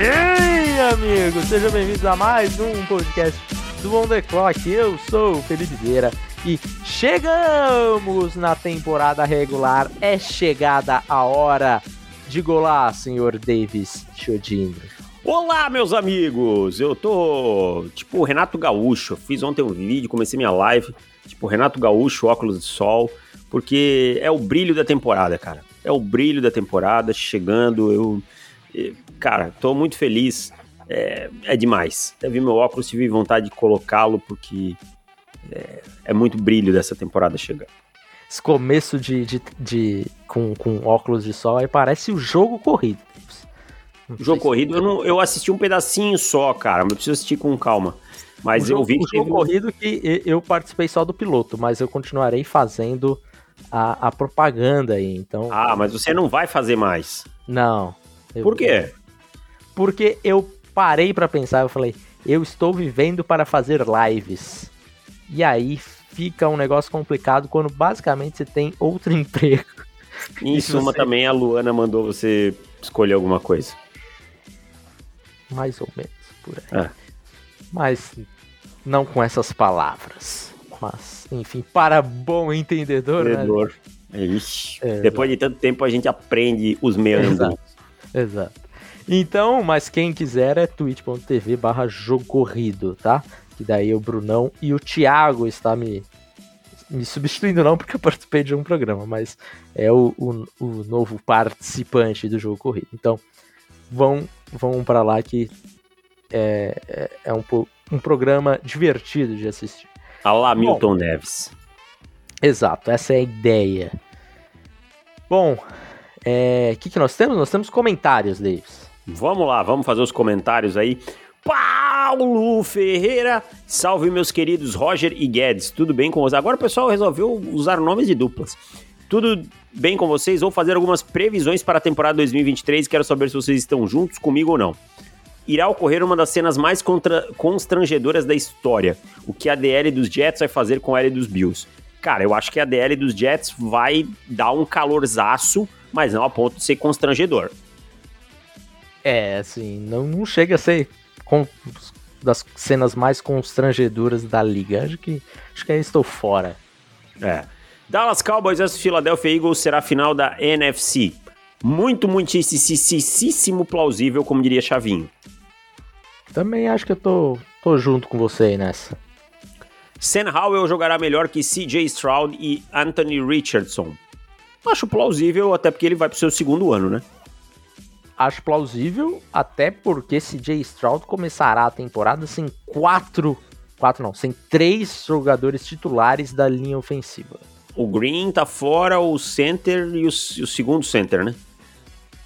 Ei, amigos, sejam bem-vindos a mais um podcast do On The Clock. Eu sou o Felipe Vieira e chegamos na temporada regular. É chegada a hora de golar, senhor Davis Chodini. Olá, meus amigos! Eu tô tipo Renato Gaúcho. Fiz ontem um vídeo, comecei minha live, tipo Renato Gaúcho, óculos de sol, porque é o brilho da temporada, cara. É o brilho da temporada chegando. Eu cara, tô muito feliz. É, é demais. Eu vi meu óculos, tive vontade de colocá-lo porque é, é, muito brilho dessa temporada chegando. Esse começo de, de, de com, com óculos de sol aí parece o jogo corrido. O jogo corrido, eu, não, eu assisti um pedacinho só, cara, mas eu preciso assistir com calma. Mas eu vi que. O jogo teve... corrido que eu participei só do piloto, mas eu continuarei fazendo a, a propaganda aí, então. Ah, mas você não vai fazer mais. Não. Por quê? Porque eu parei para pensar, eu falei, eu estou vivendo para fazer lives. E aí fica um negócio complicado quando basicamente você tem outro emprego. Em suma, você... também a Luana mandou você escolher alguma coisa. Mais ou menos, por aí. É. Mas não com essas palavras. Mas, enfim, para bom entendedor. Né? Entendedor. Né? Ixi, é, Depois de tanto tempo a gente aprende os meandros. Exato. Então, mas quem quiser é twitch.tv barra tá? Que daí o Brunão e o Thiago está me, me substituindo não, porque eu participei de um programa, mas é o, o, o novo participante do jogo corrido. Então, vão, vão para lá que é, é, é, um, um programa divertido de assistir. Alá Milton Bom, Neves. Exato, essa é a ideia. Bom, o é, que, que nós temos? Nós temos comentários, Davis. Vamos lá, vamos fazer os comentários aí. Paulo Ferreira, salve meus queridos Roger e Guedes, tudo bem com vocês? Agora o pessoal resolveu usar nomes de duplas. Tudo bem com vocês? Vou fazer algumas previsões para a temporada 2023 quero saber se vocês estão juntos comigo ou não. Irá ocorrer uma das cenas mais contra... constrangedoras da história, o que a DL dos Jets vai fazer com a L dos Bills. Cara, eu acho que a DL dos Jets vai dar um calorzaço mas não a ponto de ser constrangedor. É, assim, não, não chega a ser com, das cenas mais constrangedoras da liga. Acho que, acho que aí estou fora. É. Dallas Cowboys vs Philadelphia Eagles será a final da NFC. Muito, muitíssimo plausível, como diria Chavinho. Também acho que eu tô, tô junto com você aí nessa. Sam Howell jogará melhor que CJ Stroud e Anthony Richardson. Acho plausível, até porque ele vai pro seu segundo ano, né? Acho plausível, até porque CJ Stroud começará a temporada sem quatro. Quatro não, sem três jogadores titulares da linha ofensiva. O Green tá fora, o center e o, o segundo center, né?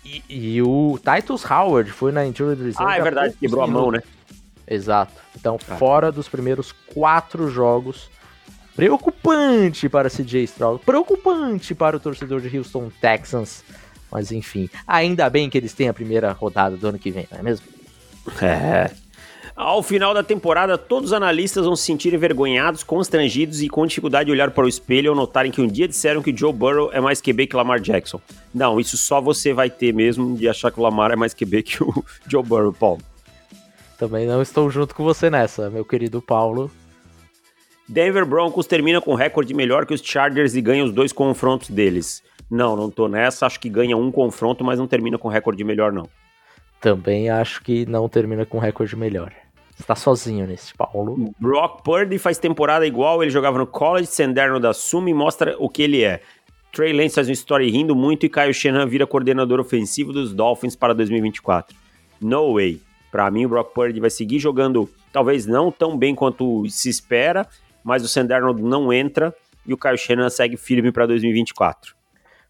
E, e, o Titus Howard foi na injury reserve. Ah, é verdade, quebrou a mão, né? Exato. Então, ah. fora dos primeiros quatro jogos Preocupante para CJ Stroud, preocupante para o torcedor de Houston Texans. Mas enfim, ainda bem que eles têm a primeira rodada do ano que vem, não é mesmo? É. Ao final da temporada, todos os analistas vão se sentir envergonhados, constrangidos e com dificuldade de olhar para o espelho ao notarem que um dia disseram que o Joe Burrow é mais QB que Lamar Jackson. Não, isso só você vai ter mesmo de achar que o Lamar é mais QB que o Joe Burrow, Paulo. Também não estou junto com você nessa, meu querido Paulo. Denver Broncos termina com recorde melhor que os Chargers e ganha os dois confrontos deles. Não, não tô nessa. Acho que ganha um confronto, mas não termina com recorde melhor, não. Também acho que não termina com recorde melhor. Está sozinho nesse, Paulo. Brock Purdy faz temporada igual, ele jogava no college, Senderno da Suma e mostra o que ele é. Trey Lance faz uma história rindo muito e Kyle Shanahan vira coordenador ofensivo dos Dolphins para 2024. No way. Para mim, o Brock Purdy vai seguir jogando, talvez não tão bem quanto se espera, mas o Sandarnold não entra e o Kyle Shanahan segue firme para 2024.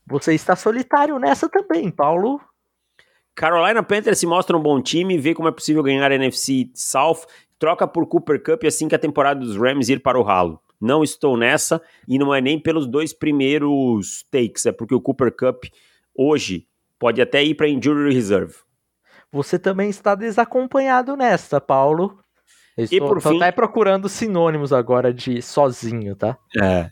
Você está solitário nessa também, Paulo. Carolina Panthers se mostra um bom time, vê como é possível ganhar a NFC South, troca por Cooper Cup assim que a temporada dos Rams ir para o ralo. Não estou nessa e não é nem pelos dois primeiros takes, é porque o Cooper Cup hoje pode até ir para injury reserve. Você também está desacompanhado nessa, Paulo. Estou, e por fim, até procurando sinônimos agora de sozinho, tá? É.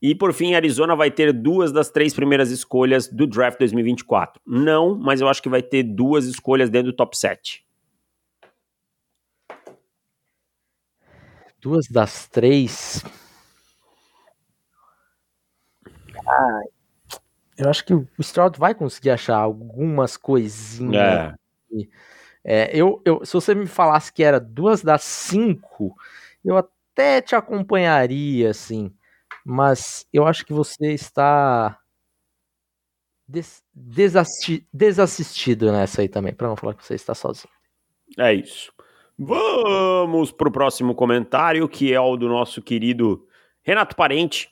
E por fim, Arizona vai ter duas das três primeiras escolhas do draft 2024. Não, mas eu acho que vai ter duas escolhas dentro do top 7. Duas das três. Ah, eu acho que o Stroud vai conseguir achar algumas coisinhas. É. É, eu, eu, se você me falasse que era duas das cinco, eu até te acompanharia, assim. Mas eu acho que você está des, desassisti, desassistido nessa aí também, para não falar que você está sozinho. É isso. Vamos para o próximo comentário, que é o do nosso querido Renato Parente.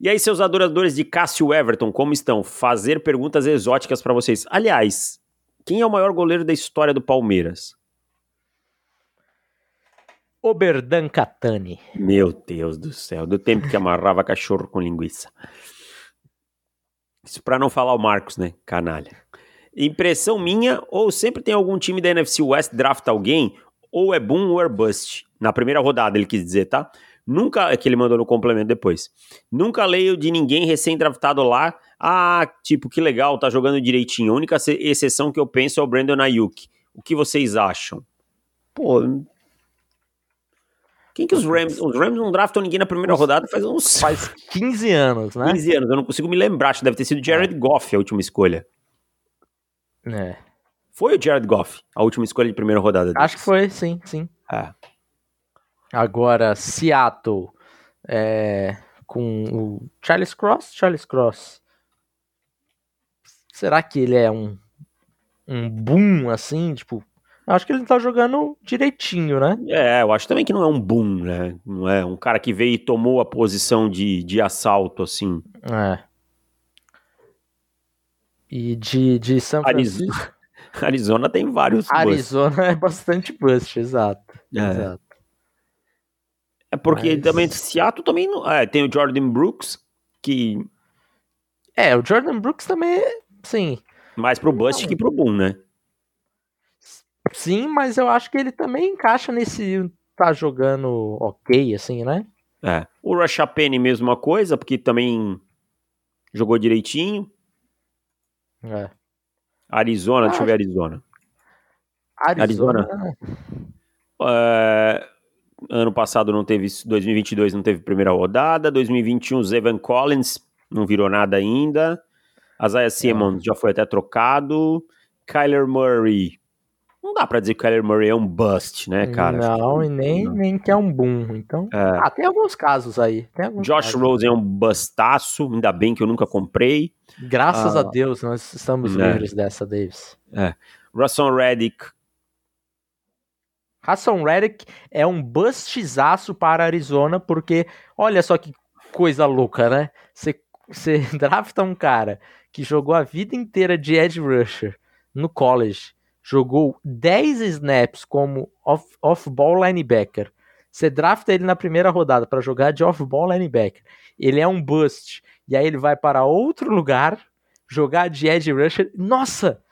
E aí, seus adoradores de Cássio Everton, como estão? Fazer perguntas exóticas para vocês. Aliás, quem é o maior goleiro da história do Palmeiras? Oberdan Catani. Meu Deus do céu, do tempo que amarrava cachorro com linguiça. Isso para não falar o Marcos, né? Canalha. Impressão minha, ou sempre tem algum time da NFC West draft alguém, ou é boom ou é bust. Na primeira rodada, ele quis dizer, tá? Nunca, é que ele mandou no complemento depois. Nunca leio de ninguém recém-draftado lá. Ah, tipo, que legal, tá jogando direitinho. A única exceção que eu penso é o Brandon Ayuk. O que vocês acham? Pô. Quem que os Rams. Os Rams não draftam ninguém na primeira rodada faz uns. Faz 15 anos, né? 15 anos, eu não consigo me lembrar. Acho que deve ter sido Jared é. Goff a última escolha. É. Foi o Jared Goff, a última escolha de primeira rodada. Deles. Acho que foi, sim, sim. É. Agora, Seattle é, com o Charles Cross. Charles Cross. Será que ele é um, um boom assim? Tipo, acho que ele tá jogando direitinho, né? É, eu acho também que não é um boom, né? Não é um cara que veio e tomou a posição de, de assalto, assim. É. E de, de São Francisco. Arizona tem vários Arizona bust. é bastante bust, exato. É. exato. É porque Mas... também Seattle também não, é, tem o Jordan Brooks que é, o Jordan Brooks também, sim. Mais pro bust não. que pro boom, né? Sim, mas eu acho que ele também encaixa nesse tá jogando ok, assim, né? É. O Penny mesma coisa, porque também jogou direitinho. É. Arizona, ah, deixa eu ver Arizona. Arizona. Arizona. É, Ano passado não teve, 2022 não teve primeira rodada, 2021 Evan Collins não virou nada ainda. Isaiah Simmons já foi até trocado. Kyler Murray. Não dá pra dizer que o Kyler Murray é um bust, né, cara? Não, e nem, nem que é um boom. Então, é. ah, tem alguns casos aí. Alguns Josh casos. Rose é um bustaço, ainda bem que eu nunca comprei. Graças ah, a Deus, nós estamos é. livres dessa, Davis. É. Russell Reddick Hassan Reddick é um bustzaço para Arizona, porque olha só que coisa louca, né? Você drafta um cara que jogou a vida inteira de edge rusher no college, jogou 10 snaps como off-ball off linebacker. Você drafta ele na primeira rodada para jogar de off-ball linebacker. Ele é um bust. E aí ele vai para outro lugar jogar de edge rusher. Nossa!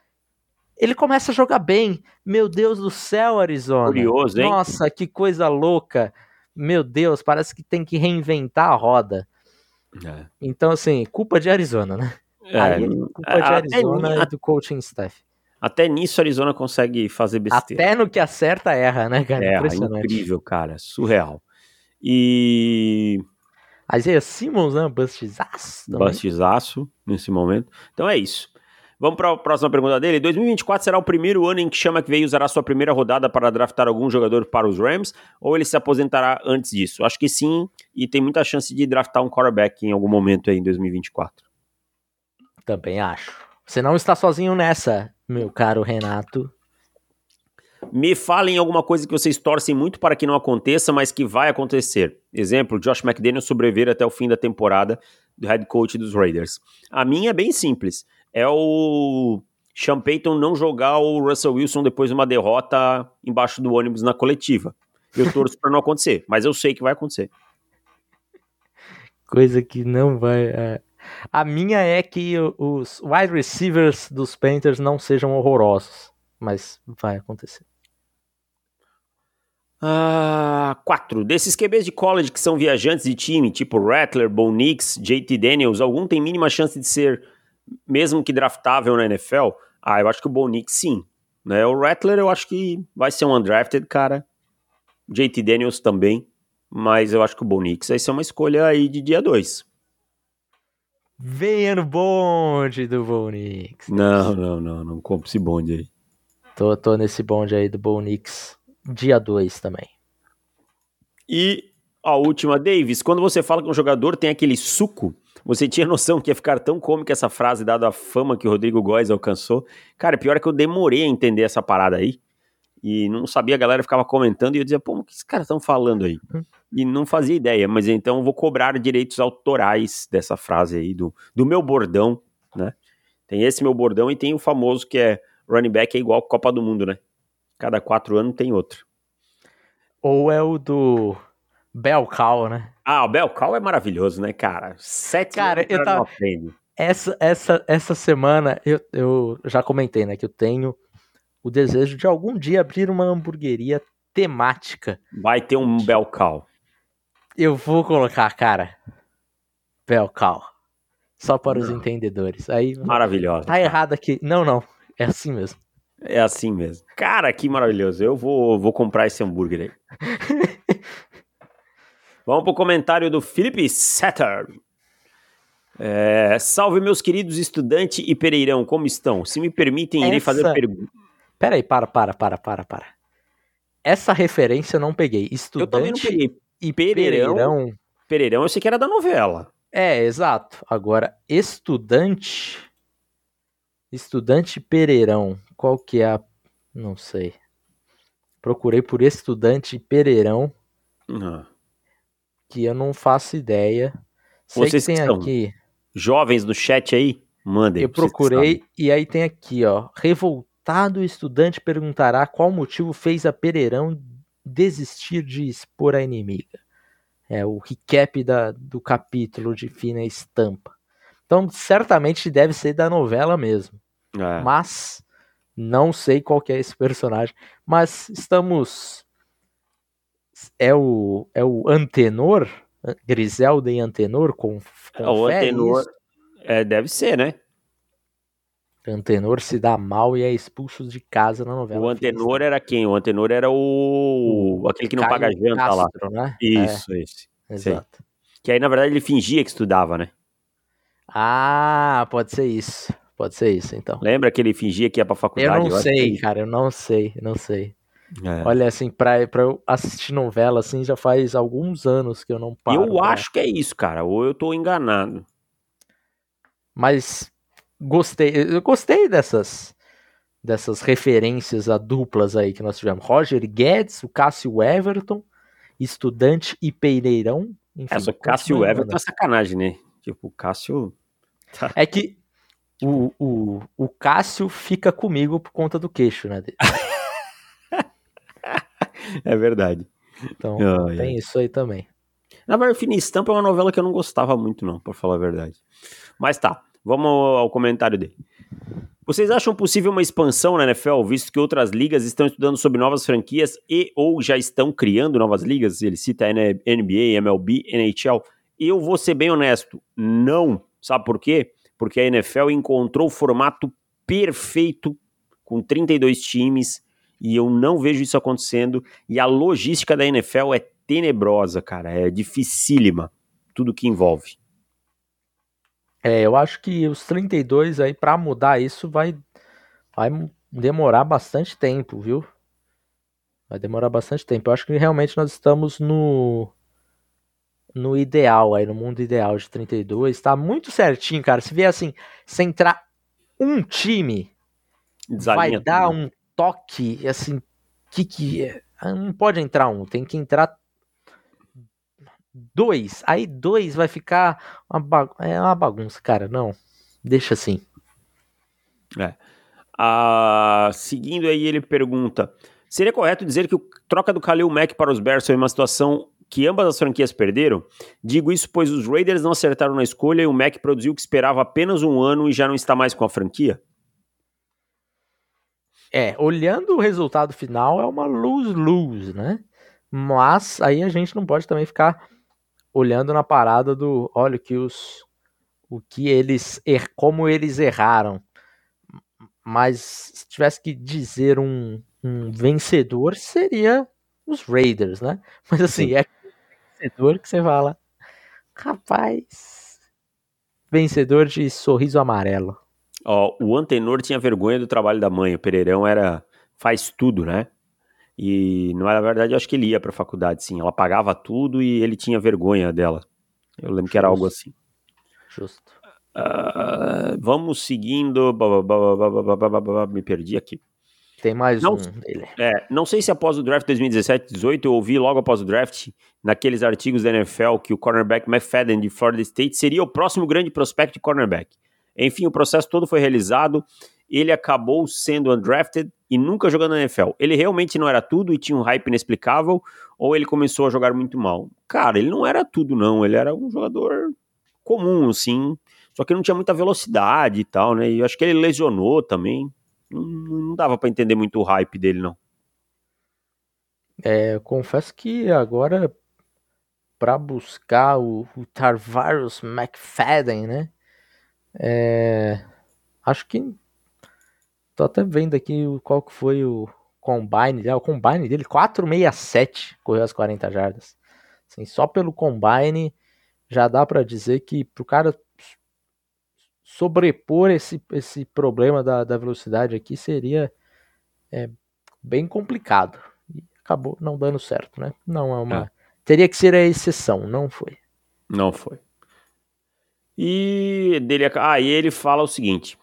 ele começa a jogar bem. Meu Deus do céu, Arizona. Curioso, hein? Nossa, que coisa louca. Meu Deus, parece que tem que reinventar a roda. É. Então, assim, culpa de Arizona, né? É, Aí, culpa de Arizona e do coaching staff. Até nisso Arizona consegue fazer besteira. Até no que acerta, erra, né, cara? É, incrível, cara. Surreal. E... Isaiah Simmons, né? Bustizaço. Bustizaço nesse momento. Então é isso. Vamos para a próxima pergunta dele. 2024 será o primeiro ano em que Chama que veio usará sua primeira rodada para draftar algum jogador para os Rams ou ele se aposentará antes disso? Acho que sim, e tem muita chance de draftar um quarterback em algum momento aí em 2024. Também acho. Você não está sozinho nessa, meu caro Renato. Me falem alguma coisa que vocês torcem muito para que não aconteça, mas que vai acontecer. Exemplo, Josh McDaniel sobreviver até o fim da temporada do head coach dos Raiders. A minha é bem simples é o Sean Payton não jogar o Russell Wilson depois de uma derrota embaixo do ônibus na coletiva. Eu torço para não acontecer, mas eu sei que vai acontecer. Coisa que não vai. É... A minha é que os wide receivers dos Panthers não sejam horrorosos, mas vai acontecer. Ah, quatro. Desses QBs de college que são viajantes de time, tipo Rattler, Bo Nix, JT Daniels, algum tem mínima chance de ser, mesmo que draftável na NFL? Ah, eu acho que o Bo Nix sim. Né? O Rattler eu acho que vai ser um undrafted, cara. JT Daniels também. Mas eu acho que o Bo Nix vai ser uma escolha aí de dia 2. Venha no bonde do Bo Nix. Não, não, não. Não compre esse bonde aí. Tô, tô nesse bonde aí do Bo Nix dia 2 também. E a última, Davis, quando você fala que um jogador tem aquele suco, você tinha noção que ia ficar tão cômica essa frase, dada a fama que o Rodrigo Góes alcançou? Cara, pior é que eu demorei a entender essa parada aí. E não sabia, a galera ficava comentando e eu dizia, pô, o que esses caras estão falando aí? Hum. E não fazia ideia, mas então eu vou cobrar direitos autorais dessa frase aí, do, do meu bordão, né? Tem esse meu bordão e tem o famoso que é running back é igual Copa do Mundo, né? Cada quatro anos tem outro. Ou é o do Belcal, né? Ah, o Belcal é maravilhoso, né, cara? Sete cara, eu tava... Essa, essa, essa semana eu, eu já comentei, né, que eu tenho o desejo de algum dia abrir uma hamburgueria temática. Vai ter um Belcal. Eu vou colocar, cara, Belcal. Só para os entendedores. Aí, Maravilhosa. Tá errado aqui. Não, não. É assim mesmo. É assim mesmo. Cara, que maravilhoso. Eu vou, vou comprar esse hambúrguer aí. Vamos pro comentário do Felipe Setter. É, salve, meus queridos estudante e Pereirão, como estão? Se me permitem, irei Essa... fazer pergunta. Peraí, para, para, para, para, para. Essa referência eu não peguei. Estudante eu também não peguei. e Pereirão, Pereirão. Pereirão eu sei que era da novela. É, exato. Agora, estudante. Estudante Pereirão. Qual que é a. Não sei. Procurei por estudante Pereirão. Uhum. Que eu não faço ideia. Sei Vocês que tem que aqui. Jovens do chat aí, mandem. Eu procurei e aí tem aqui, ó. Revoltado estudante perguntará qual motivo fez a Pereirão desistir de expor a inimiga. É o recap da, do capítulo de Fina Estampa. Então, certamente deve ser da novela mesmo. É. Mas não sei qual que é esse personagem. Mas estamos. É o, é o Antenor? Griselda e Antenor? Com, com é, o Antenor. É, deve ser, né? Antenor se dá mal e é expulso de casa na novela. O Antenor era quem? O Antenor era o. o aquele que não Caio paga janta Castro, lá. Né? Isso, é. esse. Exato. Sei. Que aí, na verdade, ele fingia que estudava, né? Ah, pode ser isso. Pode ser isso, então. Lembra que ele fingia que ia pra faculdade? Eu não eu sei, que... cara, eu não sei, não sei. É. Olha, assim, pra, pra eu assistir novela, assim, já faz alguns anos que eu não paro. Eu pra... acho que é isso, cara, ou eu tô enganado. Mas gostei, eu gostei dessas dessas referências a duplas aí que nós tivemos. Roger Guedes, o Cássio Everton, Estudante e Pereirão. Enfim, Essa, o Cássio Everton é sacanagem, né? Tipo, o Cássio. Tá. É que o, o, o Cássio fica comigo por conta do queixo, né? é verdade. Então, oh, tem isso aí também. Na verdade, Fina Estampa é uma novela que eu não gostava muito, não, pra falar a verdade. Mas tá, vamos ao comentário dele. Vocês acham possível uma expansão na NFL, visto que outras ligas estão estudando sobre novas franquias e ou já estão criando novas ligas? Ele cita NBA, MLB, NHL. Eu vou ser bem honesto, não. Sabe por quê? porque a NFL encontrou o formato perfeito com 32 times e eu não vejo isso acontecendo. E a logística da NFL é tenebrosa, cara, é dificílima, tudo que envolve. É, eu acho que os 32 aí para mudar isso vai vai demorar bastante tempo, viu? Vai demorar bastante tempo. Eu acho que realmente nós estamos no no ideal, aí no mundo ideal de 32, tá muito certinho, cara. Se vier assim, se entrar um time, Desalinha vai dar um toque, assim, que que é? ah, não pode entrar um, tem que entrar dois. Aí dois vai ficar uma é uma bagunça, cara. Não, deixa assim. É. Ah, seguindo aí, ele pergunta: Seria correto dizer que o troca do Khalil Mack para os Bears foi uma situação que ambas as franquias perderam? Digo isso pois os Raiders não acertaram na escolha e o Mack produziu o que esperava apenas um ano e já não está mais com a franquia? É, olhando o resultado final, é uma lose-lose, né? Mas aí a gente não pode também ficar olhando na parada do, olha que os o que eles er, como eles erraram. Mas se tivesse que dizer um, um vencedor, seria os Raiders, né? Mas assim, Sim. é vencedor que você fala, rapaz, vencedor de sorriso amarelo. Ó, o Antenor tinha vergonha do trabalho da mãe, o Pereirão era faz tudo, né? E na verdade eu acho que ele ia para a faculdade, sim. Ela pagava tudo e ele tinha vergonha dela. Eu lembro Justo. que era algo assim. Justo. Uh, vamos seguindo. Me perdi aqui. Tem mais não, um dele. É, não sei se após o draft 2017-18 eu ouvi logo após o draft, naqueles artigos da NFL, que o cornerback McFadden de Florida State seria o próximo grande prospect de cornerback. Enfim, o processo todo foi realizado, ele acabou sendo undrafted e nunca jogando na NFL. Ele realmente não era tudo e tinha um hype inexplicável, ou ele começou a jogar muito mal? Cara, ele não era tudo, não. Ele era um jogador comum, assim, só que não tinha muita velocidade e tal, né? E eu acho que ele lesionou também. Não, não dava para entender muito o hype dele, não. É, confesso que agora para buscar o, o Tarvarius McFadden, né? É, acho que tô até vendo aqui qual que foi o combine, o combine dele 467 correu as 40 jardas. Assim, só pelo combine já dá para dizer que pro cara sobrepor esse, esse problema da, da velocidade aqui seria é, bem complicado. E acabou não dando certo, né? Não é uma. É. Teria que ser a exceção, não foi. Não foi. E dele, ah, e ele fala o seguinte: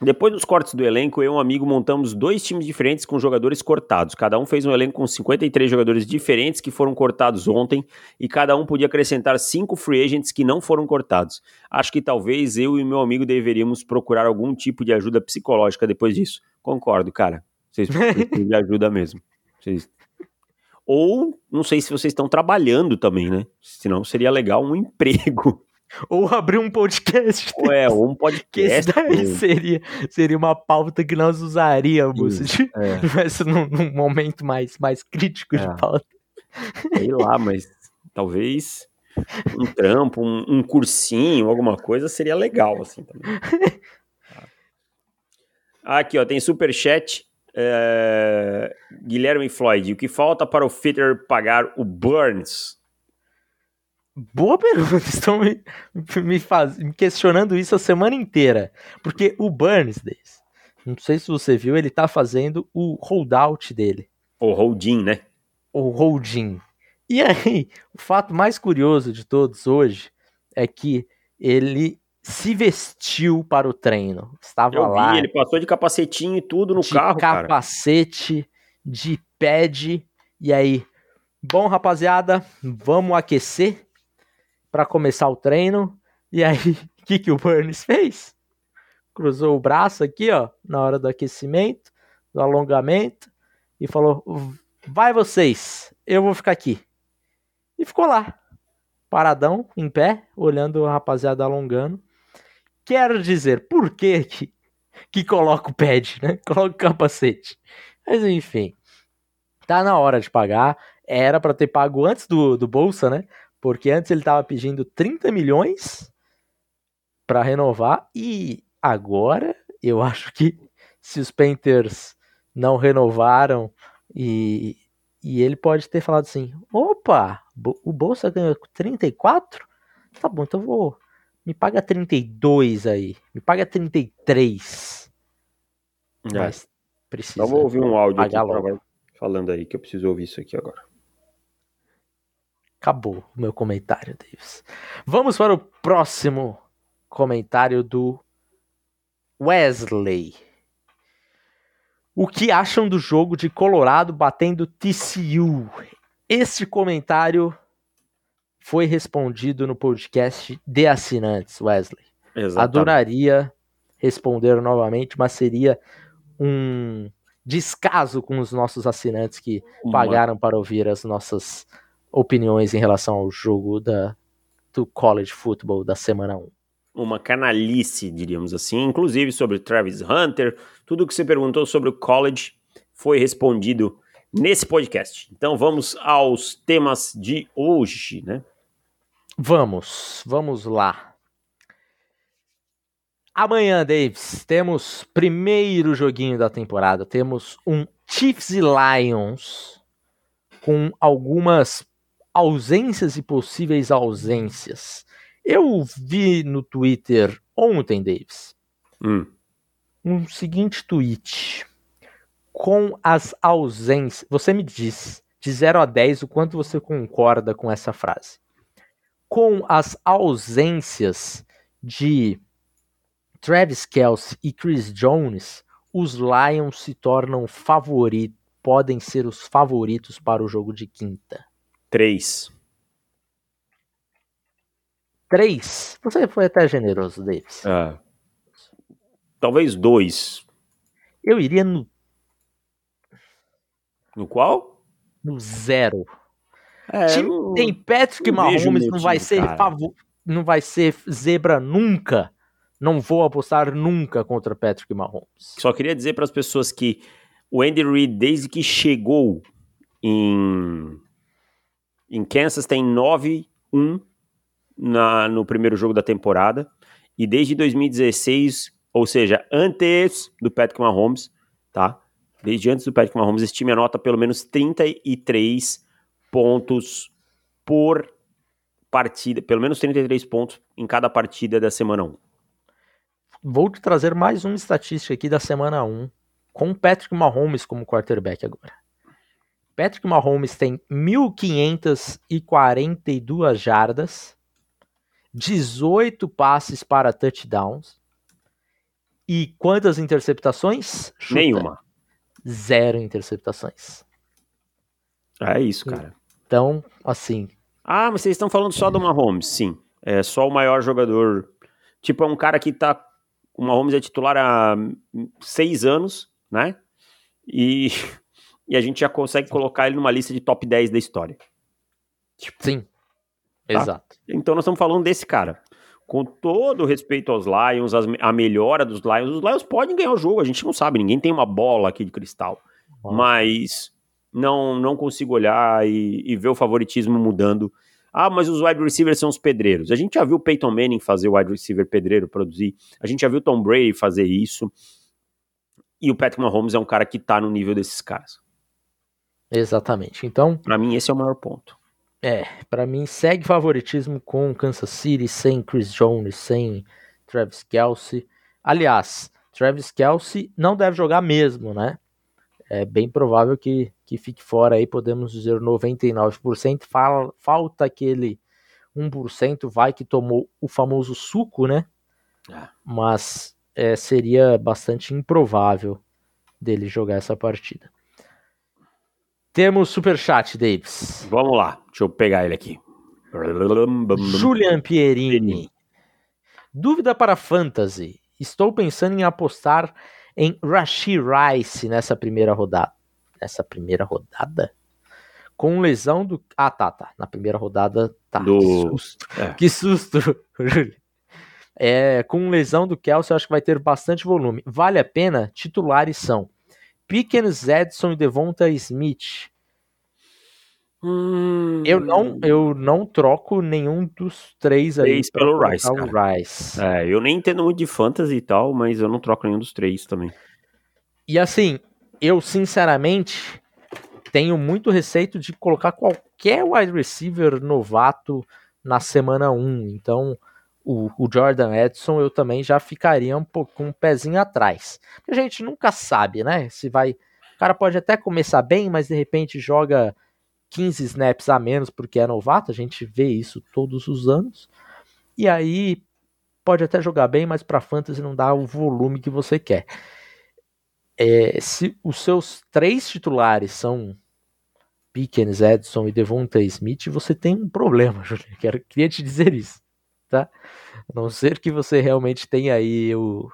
depois dos cortes do elenco, eu e um amigo montamos dois times diferentes com jogadores cortados. Cada um fez um elenco com 53 jogadores diferentes que foram cortados ontem e cada um podia acrescentar cinco free agents que não foram cortados. Acho que talvez eu e meu amigo deveríamos procurar algum tipo de ajuda psicológica depois disso. Concordo, cara. Vocês precisam de ajuda mesmo. Vocês... Ou não sei se vocês estão trabalhando também, né? Senão seria legal um emprego. Ou abrir um podcast. Ou é, um podcast. Que seria, seria uma pauta que nós usaríamos se é. num, num, momento mais, mais crítico é. de pauta. Sei lá, mas talvez um trampo, um, um, cursinho, alguma coisa seria legal, assim, também. Aqui, ó, tem superchat. É... Guilherme Floyd, o que falta para o Fitter pagar o Burns? Boa pergunta. Estão me, me, faz, me questionando isso a semana inteira. Porque o Burns, não sei se você viu, ele tá fazendo o holdout dele. O holding, né? O holding. E aí, o fato mais curioso de todos hoje é que ele se vestiu para o treino. Estava Eu lá. Vi, ele passou de capacetinho e tudo no de carro, capacete, cara. de pad. E aí, bom, rapaziada, vamos aquecer para começar o treino. E aí, o que, que o Burns fez? Cruzou o braço aqui, ó, na hora do aquecimento, do alongamento, e falou: Vai vocês, eu vou ficar aqui. E ficou lá, paradão, em pé, olhando a rapaziada alongando. Quero dizer, por que que, que coloca o pad, né? Coloca o capacete. Mas enfim, tá na hora de pagar. Era para ter pago antes do, do Bolsa, né? Porque antes ele estava pedindo 30 milhões para renovar e agora eu acho que se os Panthers não renovaram e, e ele pode ter falado assim: opa, o Bolsa ganhou 34? Tá bom, então vou. Me paga 32 aí. Me paga 33. É. Mas precisa. Então vou ouvir um áudio aqui falando aí, que eu preciso ouvir isso aqui agora. Acabou o meu comentário, Davis. Vamos para o próximo comentário do Wesley. O que acham do jogo de Colorado batendo TCU? Este comentário foi respondido no podcast de assinantes, Wesley. Exatamente. Adoraria responder novamente, mas seria um descaso com os nossos assinantes que Uma- pagaram para ouvir as nossas opiniões em relação ao jogo da, do college football da semana 1. uma canalice, diríamos assim, inclusive sobre Travis Hunter, tudo que você perguntou sobre o college foi respondido nesse podcast. Então vamos aos temas de hoje, né? Vamos, vamos lá. Amanhã, Davis, temos primeiro joguinho da temporada. Temos um Chiefs e Lions com algumas ausências e possíveis ausências. Eu vi no Twitter ontem, Davis, Hum, um seguinte tweet. Com as ausências. Você me diz de 0 a 10 o quanto você concorda com essa frase. Com as ausências de Travis Kelce e Chris Jones, os Lions se tornam favoritos, podem ser os favoritos para o jogo de quinta. Três. 3. Você foi até generoso, Davis. Ah, talvez dois. Eu iria no, No qual? no zero. É, time eu- tem Patrick não Mahomes, não vai time, ser cara. favo- não vai ser zebra nunca. Não vou apostar nunca contra Patrick Mahomes. Só queria dizer para as pessoas que o Andy Reid, desde que chegou em, em Kansas, tem 9-1 na, no primeiro jogo da temporada. E desde 2016, ou seja, antes do Patrick Mahomes, tá? Desde antes do Patrick Mahomes, esse time anota pelo menos 33 pontos por partida, pelo menos 33 pontos em cada partida da semana 1. Vou te trazer mais uma estatística aqui da semana 1, com Patrick Mahomes como quarterback agora. Patrick Mahomes tem 1.542 jardas, 18 passes para touchdowns e quantas interceptações? Chuta. Nenhuma. Zero interceptações. É isso, cara. Então, assim, Ah, mas vocês estão falando só do Mahomes. Sim, é só o maior jogador. Tipo, é um cara que tá. O Mahomes é titular há seis anos, né? E, e a gente já consegue colocar ele numa lista de top 10 da história. sim. Tá. Exato. Então nós estamos falando desse cara. Com todo o respeito aos Lions, as- a melhora dos Lions, os Lions podem ganhar o jogo, a gente não sabe, ninguém tem uma bola aqui de cristal. Mas não não consigo olhar e, e ver o favoritismo mudando. Ah, mas os wide receivers são os pedreiros. A gente já viu o Peyton Manning fazer o wide receiver pedreiro produzir. A gente já viu o Tom Brady fazer isso. E o Patrick Mahomes é um cara que tá no nível desses caras. Exatamente. Então, Pra mim, esse é o maior ponto. É, pra mim segue favoritismo com Kansas City, sem Chris Jones, sem Travis Kelce. Aliás, Travis Kelce não deve jogar mesmo, né? É bem provável que, que fique fora aí, podemos dizer 99%. Fala, falta aquele 1%, vai que tomou o famoso suco, né? Ah. Mas é, seria bastante improvável dele jogar essa partida. Temos superchat, Davis. Vamos lá, deixa eu pegar ele aqui. Julian Pierini. Dúvida para Fantasy. Estou pensando em apostar em Rashi Rice nessa primeira rodada. Nessa primeira rodada? Com lesão do. Ah, tá, tá. Na primeira rodada, tá. Do- Que susto. é. Que susto. É, com lesão do Kelsey, eu acho que vai ter bastante volume. Vale a pena? Titulares são Pickens, Edson e Devonta Smith. Hum, Eu não, eu não troco nenhum dos três aí Três pelo Rice, Rice. É, eu nem entendo muito de fantasy e tal, mas eu não troco nenhum dos três também. E assim, eu sinceramente tenho muito receito de colocar qualquer wide receiver novato na semana 1. Então, o, o Jordan Edson eu também já ficaria um pouco com um pezinho atrás. A gente nunca sabe, né? Se vai. O cara pode até começar bem, mas de repente joga 15 snaps a menos porque é novato. A gente vê isso todos os anos. E aí pode até jogar bem, mas para fantasy não dá o volume que você quer. É, se os seus três titulares são Pickens, Edson e Devonta Smith, você tem um problema, Juliano. Quero, queria te dizer isso, tá? A não ser que você realmente tenha aí o.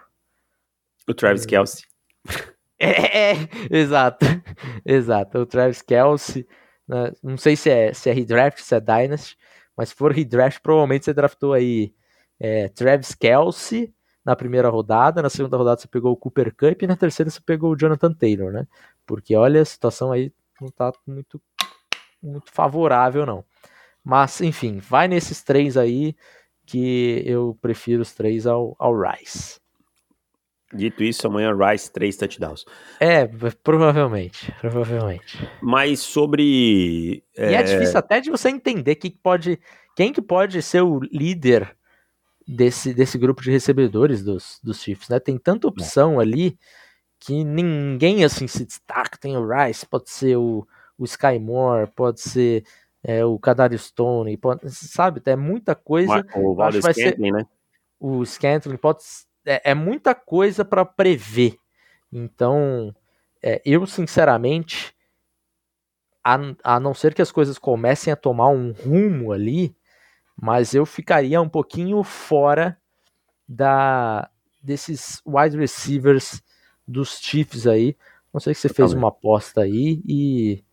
O Travis Hum. Kelsey. É, é, exato. Exato. O Travis Kelsey, né, não sei se é, se é redraft, se é Dynasty, mas se for redraft, provavelmente você draftou aí é, Travis Kelsey na primeira rodada, na segunda rodada você pegou o Cooper Cup e na terceira você pegou o Jonathan Taylor, né? Porque olha, a situação aí não tá muito, muito favorável, não. Mas, enfim, vai nesses três aí que eu prefiro os três ao, ao Rice. Dito isso, amanhã Rice, três touchdowns. É, provavelmente, provavelmente. Mas sobre... E é, é difícil até de você entender que pode, quem que pode ser o líder desse, desse grupo de recebedores dos, dos Chiefs, né? Tem tanta opção é. ali que ninguém assim se destaca. Tem o Rice, pode ser o, o Sky Moore, pode ser é, o Kadari Stone, sabe? É muita coisa. O Valdez Scantling, né? O Scantling pode é, é muita coisa para prever. Então, é, eu sinceramente, a, a não ser que as coisas comecem a tomar um rumo ali, mas eu ficaria um pouquinho fora da desses wide receivers dos Chiefs aí. Não sei se você fez uma aposta aí e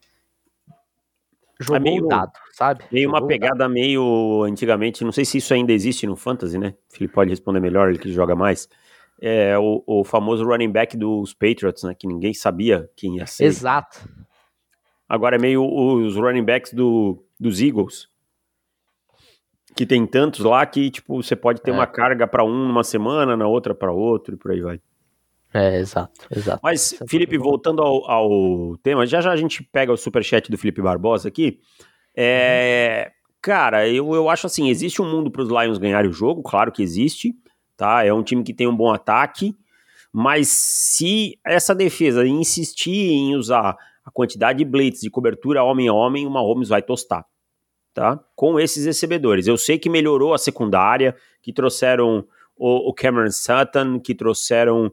jogou é meio, dado, sabe? Meio jogou uma pegada dado. meio antigamente, não sei se isso ainda existe no Fantasy, né? O Felipe pode responder melhor, ele que joga mais. É o, o famoso running back dos Patriots, né? Que ninguém sabia quem ia ser. Exato. Agora é meio os running backs do, dos Eagles. Que tem tantos lá que, tipo, você pode ter é. uma carga para um numa semana, na outra para outro e por aí vai. É, exato, exato. Mas, Felipe, voltando ao, ao, tema, já já a gente pega o superchat do Felipe Barbosa aqui. É, cara, eu, eu acho assim, existe um mundo para os Lions ganharem o jogo, claro que existe, tá? É um time que tem um bom ataque, mas se essa defesa insistir em usar a quantidade de blitz de cobertura homem a homem, uma Holmes vai tostar, tá? Com esses recebedores. Eu sei que melhorou a secundária, que trouxeram o, o Cameron Sutton, que trouxeram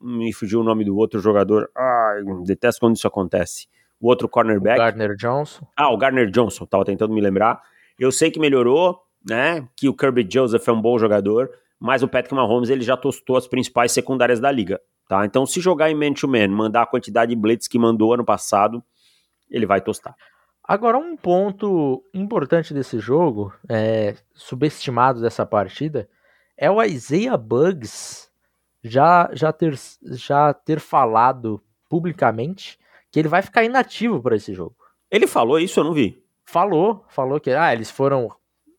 me fugiu o nome do outro jogador. Ai, detesto quando isso acontece. O outro cornerback. O Gardner Johnson. Ah, o Gardner Johnson, tava tentando me lembrar. Eu sei que melhorou, né? Que o Kirby Joseph é um bom jogador, mas o Patrick Mahomes ele já tostou as principais secundárias da liga, tá? Então, se jogar em man-to-man, -man, mandar a quantidade de blitz que mandou ano passado, ele vai tostar. Agora, um ponto importante desse jogo, é, subestimado dessa partida, é o Isaiah Bugs já, já, ter, já ter falado publicamente que ele vai ficar inativo para esse jogo. Ele falou isso, eu não vi. Falou, falou que ah, eles foram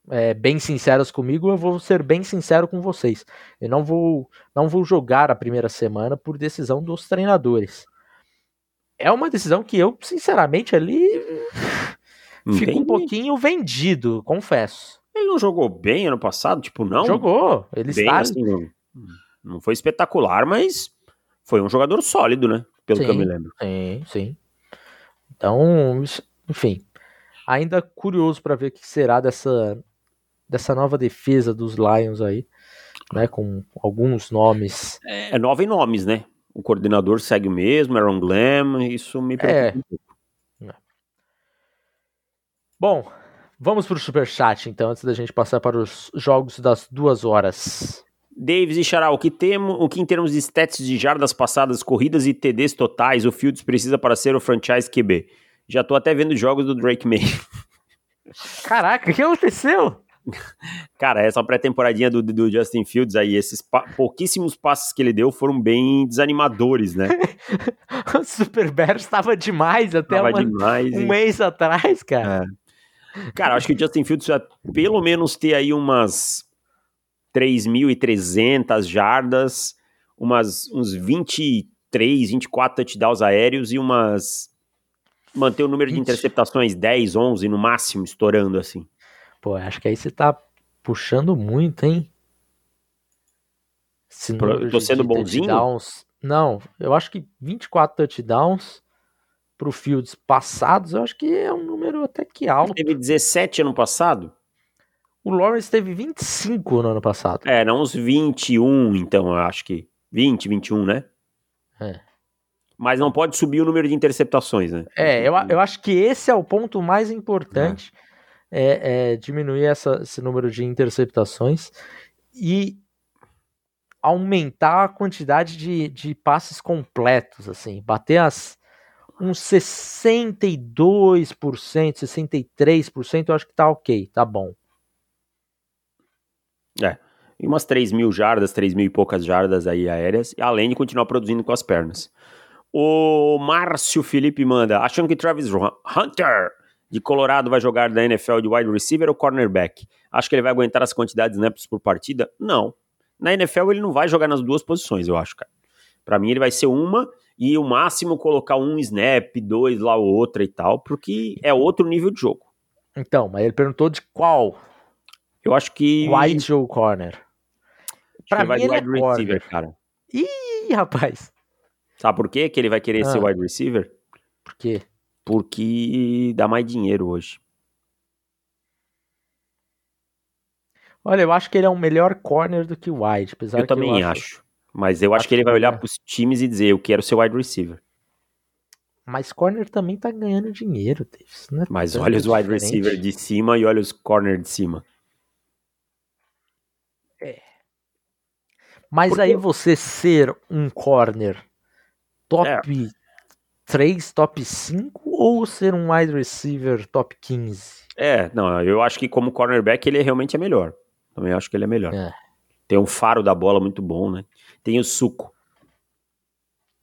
é, bem sinceros comigo, eu vou ser bem sincero com vocês. Eu não vou, não vou jogar a primeira semana por decisão dos treinadores. É uma decisão que eu, sinceramente, ali fico um pouquinho vendido, confesso. Ele não jogou bem ano passado? Tipo, não? Jogou. Ele bem, está. Assim, não. Foi espetacular, mas foi um jogador sólido, né? Pelo sim, que eu me lembro. Sim, sim. Então, enfim, ainda curioso para ver o que será dessa, dessa nova defesa dos Lions aí, né? Com alguns nomes. É, é nova em nomes, né? O coordenador segue o mesmo, Aaron Glam, isso me preocupa é. um pouco. É. Bom, vamos para o superchat então, antes da gente passar para os jogos das duas horas. Davis e Xará, o que, temo, o que em termos de stats de jardas passadas, corridas e TDs totais, o Fields precisa para ser o franchise QB? Já tô até vendo jogos do Drake May. Caraca, o que aconteceu? Cara, essa pré-temporadinha do, do, Justin Fields aí, esses pa pouquíssimos passos que ele deu foram bem desanimadores, né? o Super Bear estava demais até uma, demais, um mês atrás, cara. É. Cara, acho que o Justin Fields vai pelo menos ter aí umas 3.300 jardas, umas, uns 23, 24 touchdowns aéreos e umas. Manter o número 20. de interceptações 10, 11 no máximo, estourando assim. Pô, acho que aí você tá puxando muito, hein? Esse Pro, tô sendo bonzinho? Touchdowns. Não, eu acho que 24 touchdowns pro Fields passados, eu acho que é um número até que alto. Teve 17 ano passado? O Lawrence teve 25 no ano passado. É, não uns 21, então, eu acho que. 20, 21, né? É. Mas não pode subir o número de interceptações, né? É, eu, eu acho que esse é o ponto mais importante. É, é diminuir essa, esse número de interceptações. E aumentar a quantidade de, de passes completos, assim, bater as uns 62%, 63%, eu acho que tá ok, tá bom. É, e umas 3 mil jardas, 3 mil e poucas jardas aí aéreas, além de continuar produzindo com as pernas. O Márcio Felipe manda, achando que Travis Hunter de Colorado vai jogar da NFL de wide receiver ou cornerback? Acho que ele vai aguentar as quantidades de snaps por partida? Não. Na NFL ele não vai jogar nas duas posições, eu acho, cara. Para mim ele vai ser uma e o máximo colocar um snap, dois lá outra e tal, porque é outro nível de jogo. Então, mas ele perguntou de qual? Eu acho que wide ou corner. Para mim ele wide é receiver, corner. cara. Ih, rapaz. Sabe por quê que ele vai querer ah. ser wide receiver? Por quê? Porque dá mais dinheiro hoje. Olha, eu acho que ele é um melhor corner do que wide, apesar eu também eu acho. acho. Mas eu acho, acho que ele vai olhar é. para os times e dizer, eu quero ser wide receiver. Mas corner também tá ganhando dinheiro, Davis. É Mas olha os wide receiver de cima e olha os corner de cima. Mas Porque... aí você ser um corner top é. 3, top 5 ou ser um wide receiver top 15? É, não, eu acho que como cornerback ele realmente é melhor. Também acho que ele é melhor. É. Tem um faro da bola muito bom, né? Tem o suco.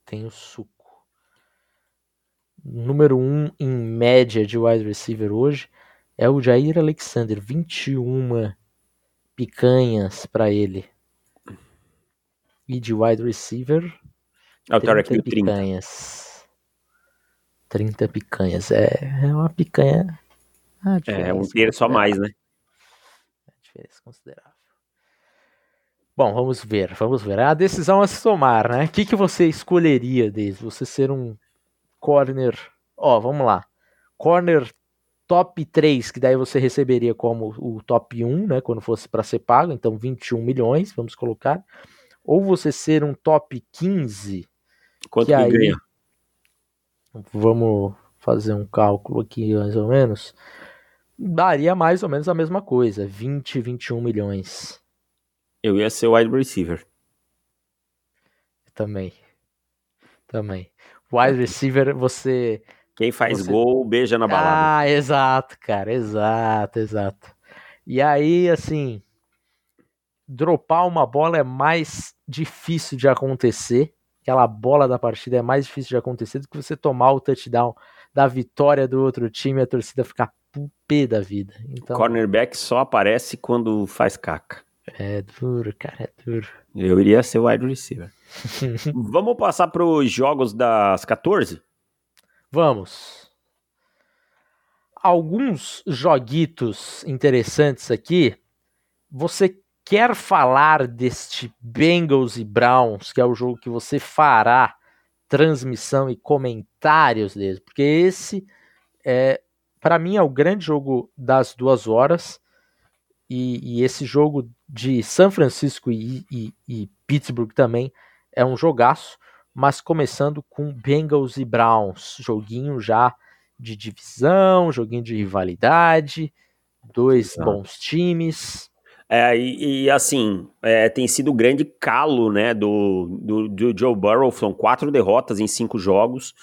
Tem o suco. Número 1 um em média de wide receiver hoje é o Jair Alexander. 21 picanhas para ele. E de wide receiver. É o Tarek 30 picanhas. 30 picanhas. É, é uma picanha. Ah, é, um terço a mais, né? É diferença considerável. Bom, vamos ver, vamos ver. A decisão a se tomar, né? O que, que você escolheria, desde você ser um corner. Ó, vamos lá. Corner top 3, que daí você receberia como o top 1, né? Quando fosse para ser pago, então 21 milhões, vamos colocar. Ou você ser um top 15. Quanto que, aí, ganha? Vamos fazer um cálculo aqui mais ou menos. Daria mais ou menos a mesma coisa, 20, 21 milhões. Eu ia ser wide receiver. Também. Também. Wide receiver, você. Quem faz você... gol, beija na balada. Ah, exato, cara. Exato, exato. E aí, assim. Dropar uma bola é mais difícil de acontecer. Aquela bola da partida é mais difícil de acontecer do que você tomar o touchdown da vitória do outro time e a torcida ficar pé da vida. Então... Cornerback só aparece quando faz caca. É duro, cara, é duro. Eu iria ser wide receiver. Vamos passar para os jogos das 14? Vamos. Alguns joguitos interessantes aqui. Você quer falar deste Bengals e Browns, que é o jogo que você fará transmissão e comentários dele? Porque esse é, para mim, é o grande jogo das duas horas. E, e, esse jogo de São Francisco e, e, e, Pittsburgh também é um jogaço, mas começando com Bengals e Browns, joguinho já de divisão, joguinho de rivalidade, dois bons times. É, e, e assim, é, tem sido o grande calo né, do, do, do, Joe Burrow, são quatro derrotas em cinco jogos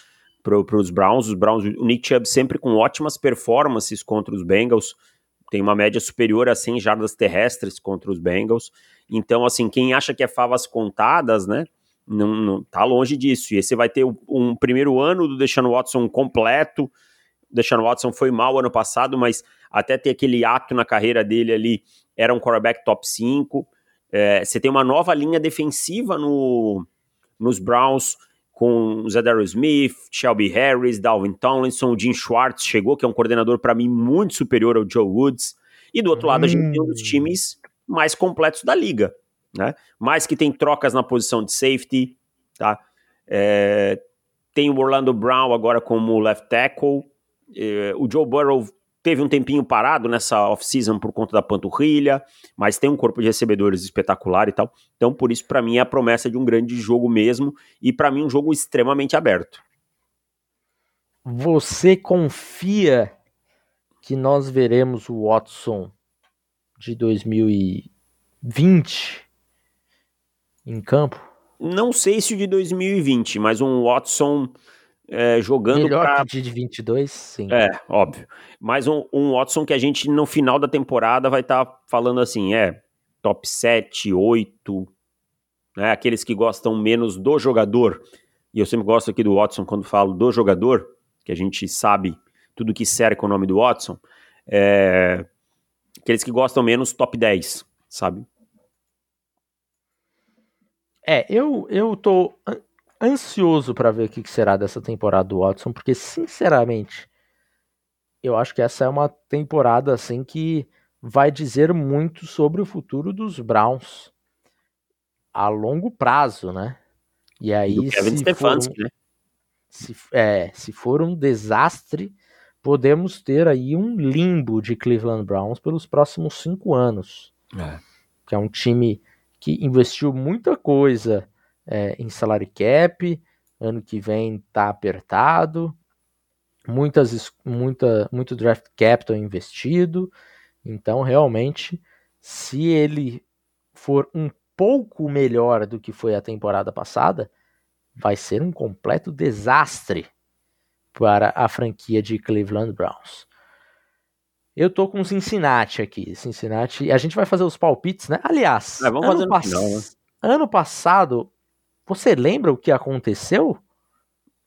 para os Browns. Os Browns, o Nick Chubb sempre com ótimas performances contra os Bengals, tem uma média superior a 100 jardas terrestres contra os Bengals. Então, assim, quem acha que é favas contadas, né? Não, não tá longe disso. E esse vai ter um, um primeiro ano do Deshaun Watson completo. Deshaun Watson foi mal ano passado, mas até ter aquele ato na carreira dele ali, era um quarterback top 5. É, você tem uma nova linha defensiva no, nos Browns com Zedaro Smith, Shelby Harris, Dalvin Tomlinson, Jim Schwartz chegou, que é um coordenador para mim muito superior ao Joe Woods. E do outro hum. lado, a gente tem um dos hum. times mais completos da liga, né? Mais que tem trocas na posição de safety, tá? É, tem o Orlando Brown agora como left tackle. É, o Joe Burrow teve um tempinho parado nessa off-season por conta da panturrilha, mas tem um corpo de recebedores espetacular e tal. Então, por isso, para mim, é a promessa de um grande jogo mesmo, e para mim, um jogo extremamente aberto. Você confia que nós veremos o Watson de 2020 em campo? Não sei se o de 2020, mas um Watson é, jogando Melhor pra... que o de 22, sim. É, óbvio. Mas um, um Watson que a gente no final da temporada vai estar tá falando assim, é, top 7, 8, né, aqueles que gostam menos do jogador. E eu sempre gosto aqui do Watson quando falo do jogador, que a gente sabe tudo que cerca o nome do Watson. É, aqueles que gostam menos, top 10, sabe? É, eu, eu tô ansioso para ver o que será dessa temporada do Watson, porque sinceramente, eu acho que essa é uma temporada assim que vai dizer muito sobre o futuro dos Browns a longo prazo, né? E aí, do Kevin se for, um, né? se, é, se for um desastre, podemos ter aí um limbo de Cleveland Browns pelos próximos cinco anos. É. Que é um time que investiu muita coisa é, em salary cap, ano que vem tá apertado, muitas, muita, muito draft capital investido, então realmente, se ele for um pouco melhor do que foi a temporada passada, vai ser um completo desastre para a franquia de Cleveland Browns. Eu tô com Cincinnati aqui. Cincinnati. A gente vai fazer os palpites, né? Aliás, é, ano, pass... final, né? ano passado, você lembra o que aconteceu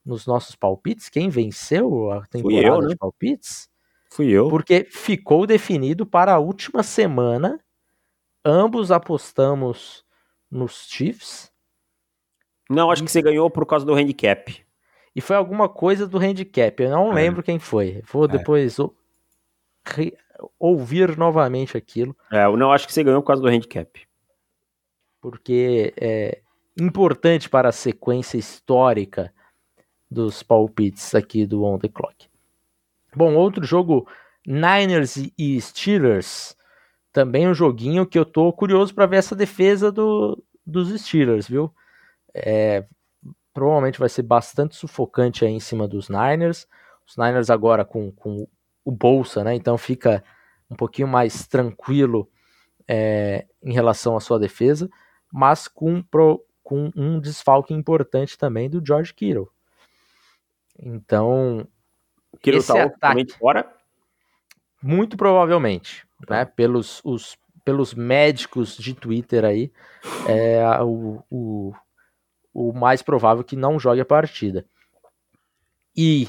nos nossos palpites? Quem venceu a temporada eu, né? de palpites? Fui eu. Porque ficou definido para a última semana. Ambos apostamos nos Chiefs. Não, acho que você ganhou por causa do handicap. E foi alguma coisa do handicap. Eu não é. lembro quem foi. Vou é. depois ouvir novamente aquilo. É, eu não acho que você ganhou por causa do handicap. Porque é importante para a sequência histórica dos palpites aqui do On The Clock. Bom, outro jogo, Niners e Steelers. Também um joguinho que eu tô curioso para ver essa defesa do, dos Steelers, viu? É, provavelmente vai ser bastante sufocante aí em cima dos Niners. Os Niners agora com, com o Bolsa, né? Então fica um pouquinho mais tranquilo é, em relação à sua defesa, mas com, pro, com um desfalque importante também do George Kittle. Então, Kittle esse tá ataque, fora? Muito provavelmente, né? Pelos, os, pelos médicos de Twitter aí, é o, o, o mais provável que não jogue a partida. E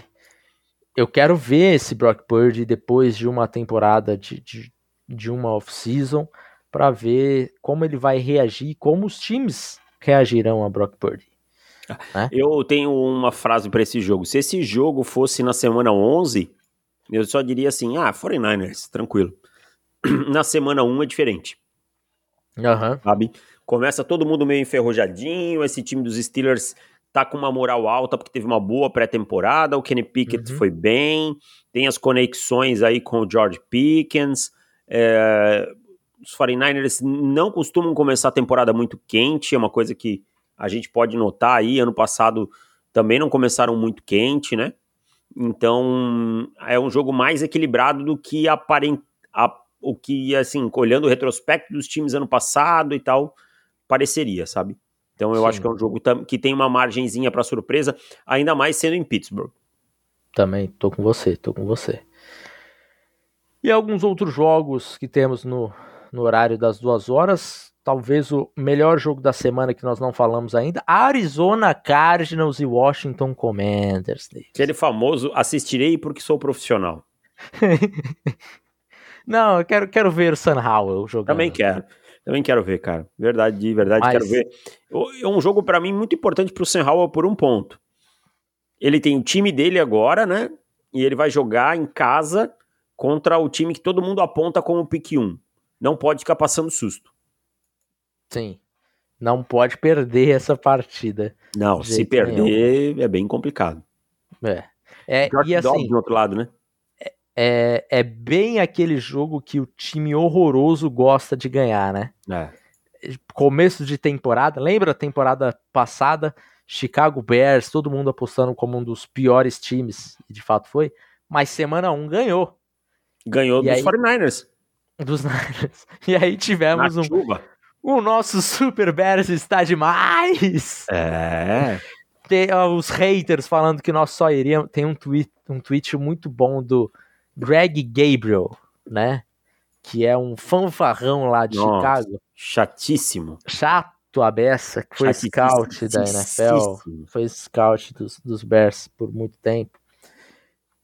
eu quero ver esse Brock Purdy depois de uma temporada de, de, de uma off-season para ver como ele vai reagir, como os times reagirão a Brock Purdy. Né? Eu tenho uma frase para esse jogo. Se esse jogo fosse na semana 11, eu só diria assim: ah, 49ers, tranquilo. na semana 1 é diferente. Uhum. Sabe? Começa todo mundo meio enferrujadinho, esse time dos Steelers tá com uma moral alta porque teve uma boa pré-temporada, o Kenny Pickett uhum. foi bem, tem as conexões aí com o George Pickens, é, os 49ers não costumam começar a temporada muito quente, é uma coisa que a gente pode notar aí, ano passado também não começaram muito quente, né? Então, é um jogo mais equilibrado do que aparent... A, o que, assim, olhando o retrospecto dos times ano passado e tal, pareceria, sabe? Então eu Sim. acho que é um jogo que tem uma margenzinha para surpresa, ainda mais sendo em Pittsburgh. Também tô com você, tô com você. E alguns outros jogos que temos no, no horário das duas horas. Talvez o melhor jogo da semana que nós não falamos ainda: Arizona Cardinals e Washington Commanders. Aquele famoso assistirei porque sou profissional. não, eu quero, quero ver o Sam Howell jogando. Também quero. Também quero ver, cara. Verdade, de verdade, Mas... quero ver. É um jogo para mim muito importante pro Sam Howell por um ponto. Ele tem o time dele agora, né? E ele vai jogar em casa contra o time que todo mundo aponta como pick 1. Não pode ficar passando susto. Sim. Não pode perder essa partida. Não, se perder nenhum. é bem complicado. É. é e assim, do outro lado, né? é, é bem aquele jogo que o time horroroso gosta de ganhar, né? É. Começo de temporada, lembra a temporada passada? Chicago Bears, todo mundo apostando como um dos piores times, e de fato foi, mas semana 1 ganhou. Ganhou e dos aí, 49ers. Dos Niners. E aí tivemos um, O nosso Super Bears está demais! É. Tem ó, os haters falando que nós só iríamos. Tem um tweet, um tweet muito bom do Greg Gabriel, né? Que é um fanfarrão lá de Nossa. Chicago. Chatíssimo. Chato a beça, que foi scout da NFL. Foi scout dos, dos Bears por muito tempo.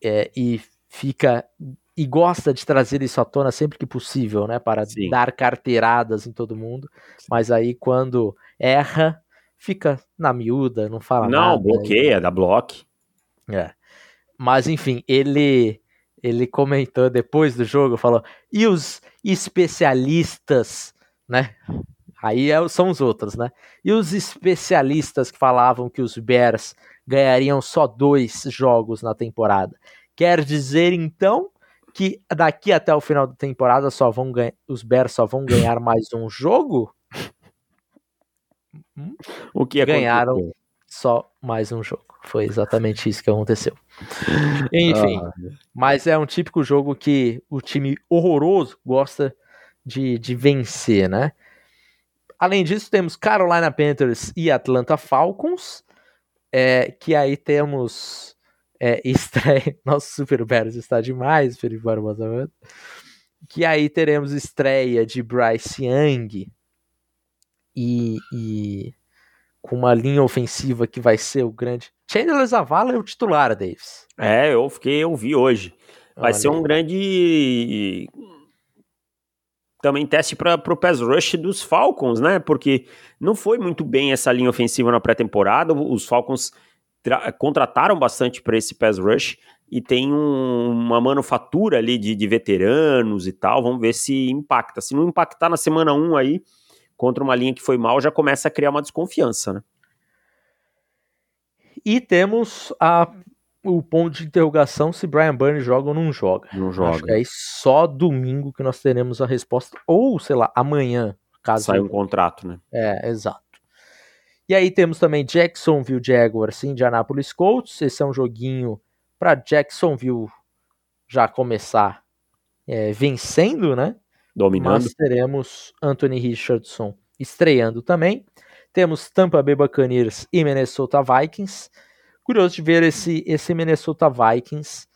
É, e fica. E gosta de trazer isso à tona sempre que possível, né? Para Sim. dar carteiradas em todo mundo. Mas aí, quando erra, fica na miúda, não fala Não, nada. bloqueia, dá bloco. É. Mas enfim, ele ele comentou depois do jogo, falou: "E os especialistas, né? Aí é- são os outros, né? E os especialistas que falavam que os Bears ganhariam só dois jogos na temporada. Quer dizer então que daqui até o final da temporada só vão ganhar, os Bears só vão ganhar mais um jogo? O que Ganharam. aconteceu? Só mais um jogo. Foi exatamente isso que aconteceu. Enfim, Ah, mas é um típico jogo que o time horroroso gosta de, de vencer, né? Além disso, temos Carolina Panthers e Atlanta Falcons, é, que aí temos é, estreia. Nosso Super Bears está demais, Felipe Barbosa. Que aí teremos estreia de Bryce Young e, e com uma linha ofensiva que vai ser o grande. Chandler Zavala é o titular, Davis. É, eu fiquei, eu vi hoje. Vai Olha ser um grande também teste para o pass rush dos Falcons, né? Porque não foi muito bem essa linha ofensiva na pré-temporada. Os Falcons contrataram bastante para esse pass rush e tem um- uma manufatura ali de, de veteranos e tal. Vamos ver se impacta. Se não impactar na semana 1 aí, contra uma linha que foi mal, já começa a criar uma desconfiança, né? E temos a, o ponto de interrogação se Brian Burns joga ou não joga. Não Acho joga. que aí só domingo que nós teremos a resposta, ou sei lá, amanhã, caso. Sai um contrato, né? É, exato. E aí temos também Jacksonville Jaguars e Indianapolis Colts. Esse é um joguinho para Jacksonville já começar é, vencendo, né? Dominando. Mas teremos Anthony Richardson estreando também. Temos Tampa Bay Buccaneers e Minnesota Vikings. Curioso de ver esse, esse Minnesota Vikings,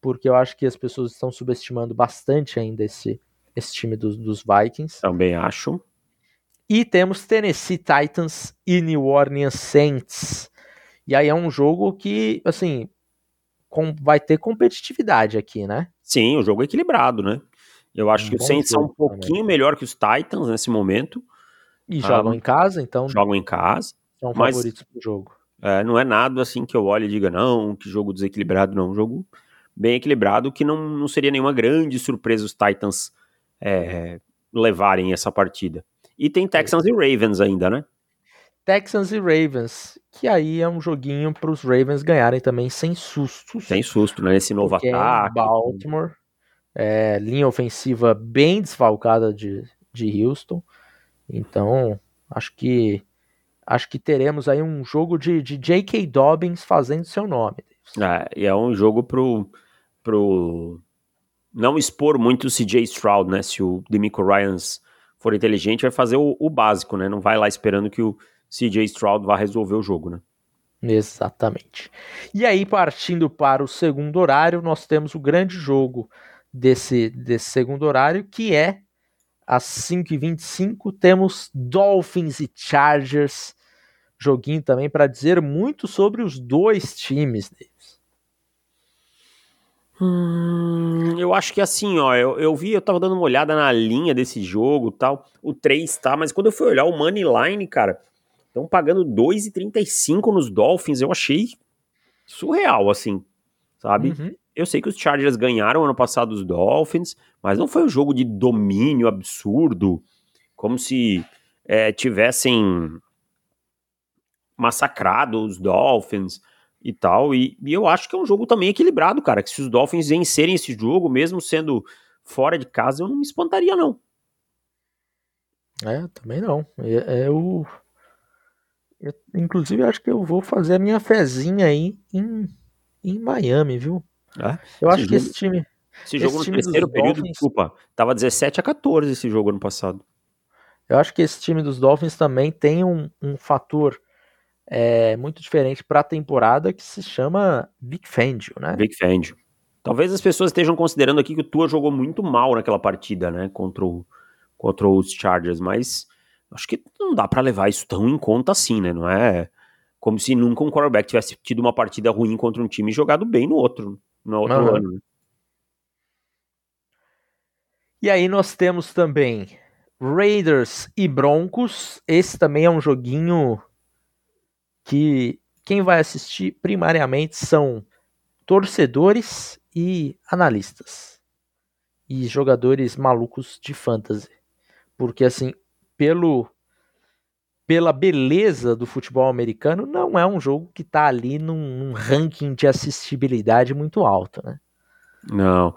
porque eu acho que as pessoas estão subestimando bastante ainda esse, esse time dos, dos Vikings. Também acho. E temos Tennessee Titans e New Orleans Saints. E aí é um jogo que, assim, com- vai ter competitividade aqui, né? Sim, o jogo é equilibrado, né? Eu acho Um que os Saints são um pouquinho melhor que os Titans nesse momento. E Ah, jogam em casa, então Jogam em casa. são mas- favoritos pro jogo. É, não é nada assim que eu olhe e diga, não, que jogo desequilibrado, não. Um jogo bem equilibrado, que não, não seria nenhuma grande surpresa os Titans é, levarem essa partida. E tem Texans e Ravens ainda, né? Texans e Ravens, que aí é um joguinho para os Ravens ganharem também sem sustos. Sem susto, né? Esse novo é ataque. Baltimore, é, linha ofensiva bem desfalcada de, de Houston. Então, acho que acho que teremos aí um jogo de, de J.K. Dobbins fazendo seu nome. É, e é um jogo pro, pro não expor muito o CJ Stroud, né? Se o Demico Ryans for inteligente, vai fazer o, o básico, né? Não vai lá esperando que o CJ Stroud vá resolver o jogo, né? Exatamente. E aí, partindo para o segundo horário, nós temos o grande jogo desse, desse segundo horário, que é às 5h25. Temos Dolphins e Chargers. Joguinho também para dizer muito sobre os dois times. Hum, eu acho que assim, ó, eu, eu vi, eu tava dando uma olhada na linha desse jogo tal. O 3 tá, mas quando eu fui olhar o Money Line, cara, estão pagando 2,35 nos Dolphins. Eu achei surreal, assim, sabe? Uhum. Eu sei que os Chargers ganharam ano passado os Dolphins, mas não foi um jogo de domínio absurdo, como se é, tivessem massacrado os Dolphins e tal. E, e eu acho que é um jogo também equilibrado, cara. Que se os Dolphins vencerem esse jogo, mesmo sendo fora de casa, eu não me espantaria, não. É, também não. É, o. eu, inclusive, acho que eu vou fazer a minha fezinha aí em, em Miami, viu? É? Eu acho Esse que jogo- esse time. Esse Esse jogo no time dos terceiro período, Dolphins- desculpa, tava 17 a 14 esse jogo ano passado. Eu acho que esse time dos Dolphins também tem um, um fator é, muito diferente para a temporada que se chama Vic Fangio, né? Vic Fangio. Talvez as pessoas estejam considerando aqui que o Tua jogou muito mal naquela partida, né? Contra, o, contra os Chargers, mas acho que não dá para levar isso tão em conta assim, né? Não é como se nunca um quarterback tivesse tido uma partida ruim contra um time e jogado bem no outro, no outro uhum. ano. Né? E aí nós temos também Raiders e Broncos. Esse também é um joguinho que quem vai assistir primariamente são torcedores e analistas e jogadores malucos de fantasy. Porque assim, pelo pela beleza do futebol americano, não é um jogo que está ali num, num, ranking de assistibilidade muito alto, né? Não,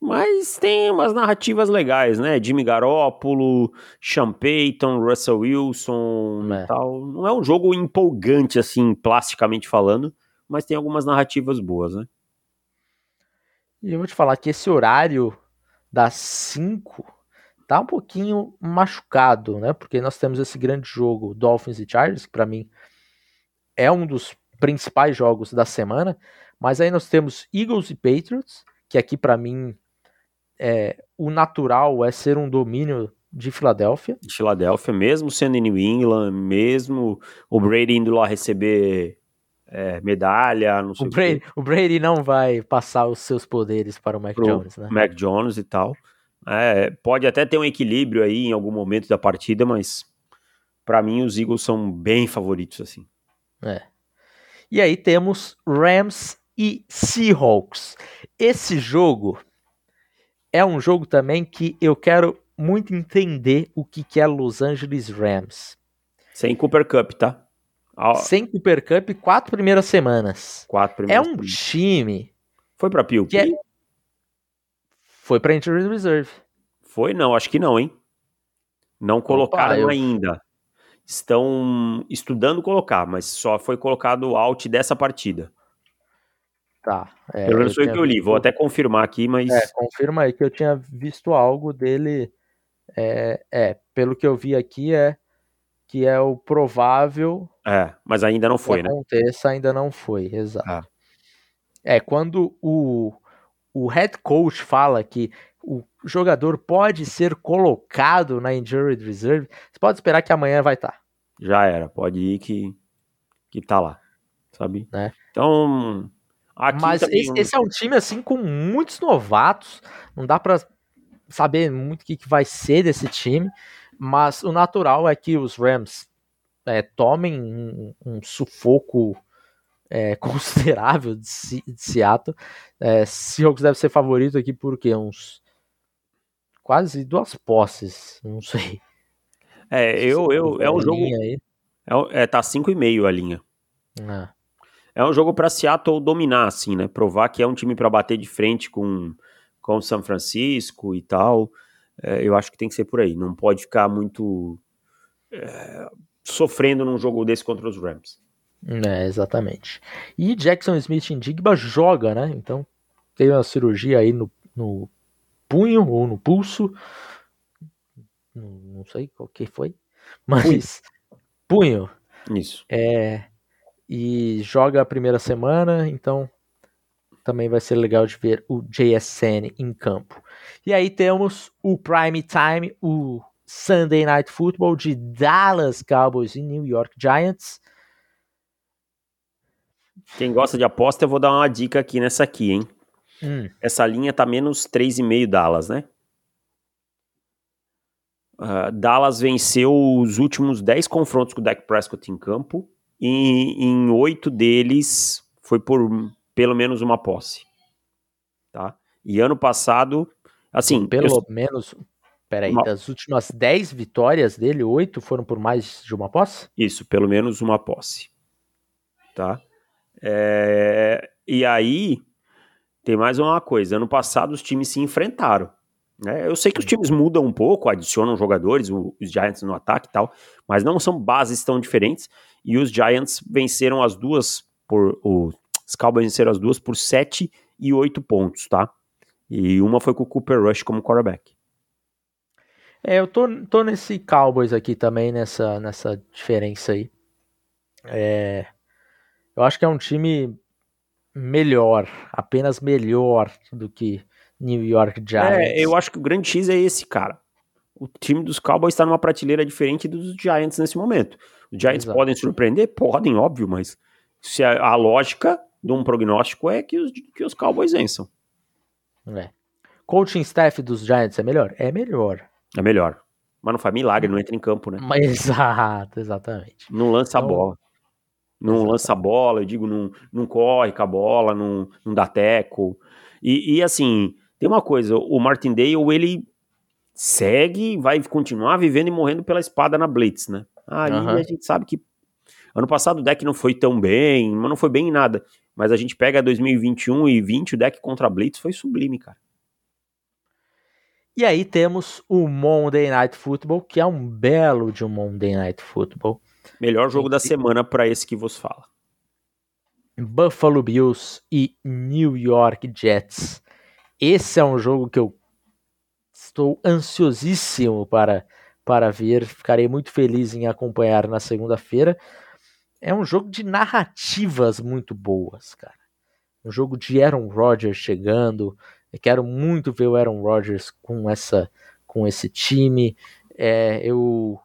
mas tem umas narrativas legais, né? Jimmy Garoppolo, Sean Payton, Russell Wilson é. e tal. Não é um jogo empolgante, assim, plasticamente falando, mas tem algumas narrativas boas, né? E eu vou te falar que esse horário das 5 tá um pouquinho machucado, né? Porque nós temos esse grande jogo Dolphins e Chargers, que para mim é um dos principais jogos da semana, mas aí nós temos Eagles e Patriots, que aqui para mim é, o natural é ser um domínio de Filadélfia. De Filadélfia, mesmo sendo em New England, mesmo o Brady indo lá receber é, medalha, não sei o Brady, o, o Brady não vai passar os seus poderes para o Mac Pro Jones, né? Mac Jones e tal. É, pode até ter um equilíbrio aí em algum momento da partida, mas para mim os Eagles são bem favoritos assim. É. E aí temos Rams e Seahawks. Esse jogo é um jogo também que eu quero muito entender o que, que é Los Angeles Rams. Sem Cooper Cup, tá? Sem Cooper Cup, quatro primeiras semanas. Quatro primeiras É um semanas. time. Foi pra Pio. É... Foi pra Injury Reserve. Foi? Não, acho que não, hein? Não colocaram Opa, eu... ainda. Estão estudando colocar, mas só foi colocado out dessa partida. Tá. É, Pelo menos foi o que eu li. Visto... Vou até confirmar aqui, mas. É, confirma aí que eu tinha visto algo dele. É, é, pelo que eu vi aqui, é que é o provável. É, mas ainda não foi, que né? Aconteça, ainda não foi, exato. Ah. É, quando o, o head coach fala que o jogador pode ser colocado na injured reserve, você pode esperar que amanhã vai estar. Tá. Já era, pode ir que, que tá lá, sabe? Né? Então. Mas esse, esse, é um time assim com muitos novatos, não dá para saber muito o que, que vai ser desse time. Mas o natural é que os Rams é, tomem um, um sufoco é, considerável de, de Seattle. É, Seahawks deve ser favorito aqui porque uns quase duas posses, não sei. É, eu, eu, é um jogo. Aí. É, é, tá 5,5 a linha. É. é um jogo para Seattle dominar, assim, né? Provar que é um time para bater de frente com, com São Francisco e tal. É, eu acho que tem que ser por aí. Não pode ficar muito é, sofrendo num jogo desse contra os Rams. É, exatamente. E Jackson Smith em Digba joga, né? Então teve uma cirurgia aí no, no punho ou no pulso. Não, não sei qual que foi. Mas punho. punho. Isso. É, e joga a primeira semana, então também vai ser legal de ver o JSN em campo. E aí temos o Prime Time, o Sunday Night Football de Dallas Cowboys e New York Giants. Quem gosta de aposta, eu vou dar uma dica aqui nessa aqui, hein? Hum. Essa linha tá menos 3,5 Dallas, né? Uh, Dallas venceu os últimos 10 confrontos com o Dak Prescott em campo e em oito deles foi por pelo menos uma posse. Tá? E ano passado, assim. Pelo eu... menos. Peraí, uma... das últimas 10 vitórias dele, oito foram por mais de uma posse? Isso, pelo menos uma posse. Tá? É... E aí, tem mais uma coisa. Ano passado os times se enfrentaram. Né? Eu sei que os times mudam um pouco, adicionam jogadores, os Giants no ataque e tal, mas não são bases tão diferentes. E os Giants venceram as duas por. O os Cowboys venceram as duas por 7 e 8 pontos, tá? E uma foi com o Cooper Rush como quarterback. É, eu tô, tô nesse Cowboys aqui também, nessa, nessa diferença aí. É, eu acho que é um time melhor, apenas melhor do que New York Giants. É, eu acho que o grande X é esse, cara. O time dos Cowboys está numa prateleira diferente dos Giants nesse momento. Os Giants Exato. podem surpreender? Podem, óbvio, mas se a, a, lógica de um prognóstico é que os, que os Cowboys vençam. É. Coaching staff dos Giants é melhor? É melhor. É melhor. Mas não faz milagre, não entra em campo, né? Mas, exato, exatamente. Não lança então, a bola. Não exatamente. lança a bola, eu digo, não, não corre com a bola, não, não dá teco. E, e assim, tem uma coisa, o Martindale, ele segue, vai continuar vivendo e morrendo pela espada na Blitz, né? Aí uhum. a gente sabe que ano passado o deck não foi tão bem, mas não foi bem em nada. Mas a gente pega 2021 e 20, o deck contra a Blitz foi sublime, cara. E aí temos o Monday Night Football, que é um belo de um Monday Night Football. Melhor jogo da semana para esse que vos fala. Buffalo Bills e New York Jets. Esse é um jogo que eu estou ansiosíssimo para, para ver. Ficarei muito feliz em acompanhar na segunda-feira. É um jogo de narrativas muito boas, cara. Um jogo de Aaron Rodgers chegando, eu quero muito ver o Aaron Rodgers com essa com esse time. É, eu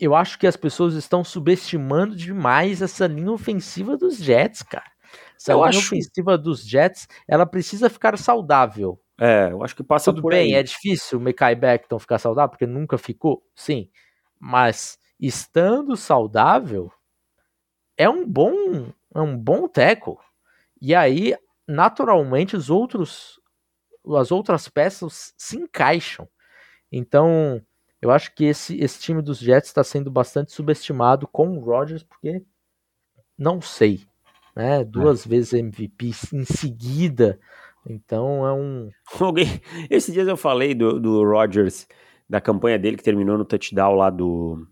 eu acho que as pessoas estão subestimando demais essa linha ofensiva dos Jets, cara. Essa eu linha acho... ofensiva dos Jets, ela precisa ficar saudável. É, eu acho que passa Tudo por bem, aí. é difícil o Mekai Beckton ficar saudável, porque nunca ficou, sim. Mas estando saudável, é um bom, é um bom teco. E aí naturalmente os outros as outras peças se encaixam. Então, eu acho que esse, esse time dos Jets está sendo bastante subestimado com o Rodgers, porque não sei, né? Duas é. vezes MVP em seguida. Então é um. Alguém. Esses dias eu falei do, do Rodgers, da campanha dele que terminou no touchdown lá do,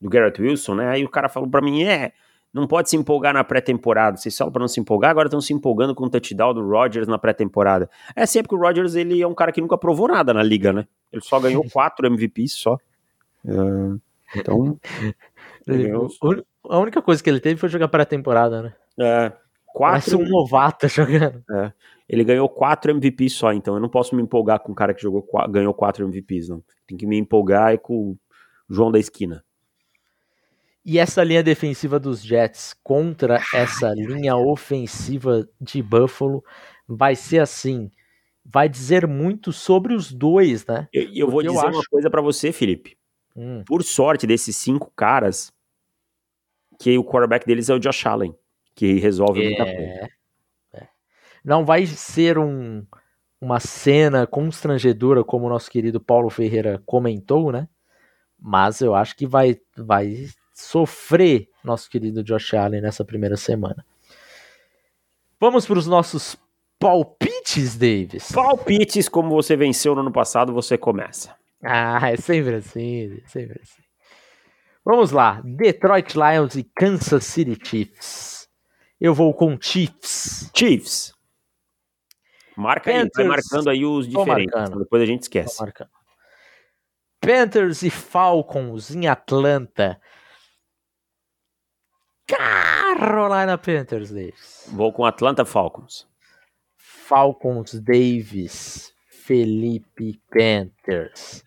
do Garrett Wilson, né? Aí o cara falou para mim: é, não pode se empolgar na pré-temporada. Vocês falam para não se empolgar, agora estão se empolgando com o touchdown do Rodgers na pré-temporada. É sempre que o Rodgers ele é um cara que nunca provou nada na liga, né? Ele só ganhou quatro MVPs só. Uh, então. ganhou... A única coisa que ele teve foi jogar pré-temporada, né? É. Quatro... Parece um novato jogando. É. Ele ganhou quatro MVPs só, então eu não posso me empolgar com um cara que jogou, ganhou quatro MVPs, não. Tem que me empolgar é com o João da esquina. E essa linha defensiva dos Jets contra essa linha ofensiva de Buffalo vai ser assim. Vai dizer muito sobre os dois, né? E eu, eu, vou dizer eu acho... uma coisa para você, Felipe. Hum. Por sorte desses cinco caras, que o quarterback deles é o Josh Allen, que resolve é... muita coisa. É. Não vai ser um, uma cena constrangedora, como o nosso querido Paulo Ferreira comentou, né? Mas eu acho que vai, vai sofrer nosso querido Josh Allen nessa primeira semana. Vamos para os nossos palpites, Davis. Palpites, como você venceu no ano passado, você começa. Ah, é sempre assim, sempre assim. Vamos lá, Detroit Lions e Kansas City Chiefs. Eu vou com Chiefs. Chiefs. Marca Panthers, aí, vai marcando aí os diferentes, depois a gente esquece. Panthers e Falcons em Atlanta. Carolina Panthers, Davis. Vou com Atlanta Falcons. Falcons Davis. Felipe Panthers.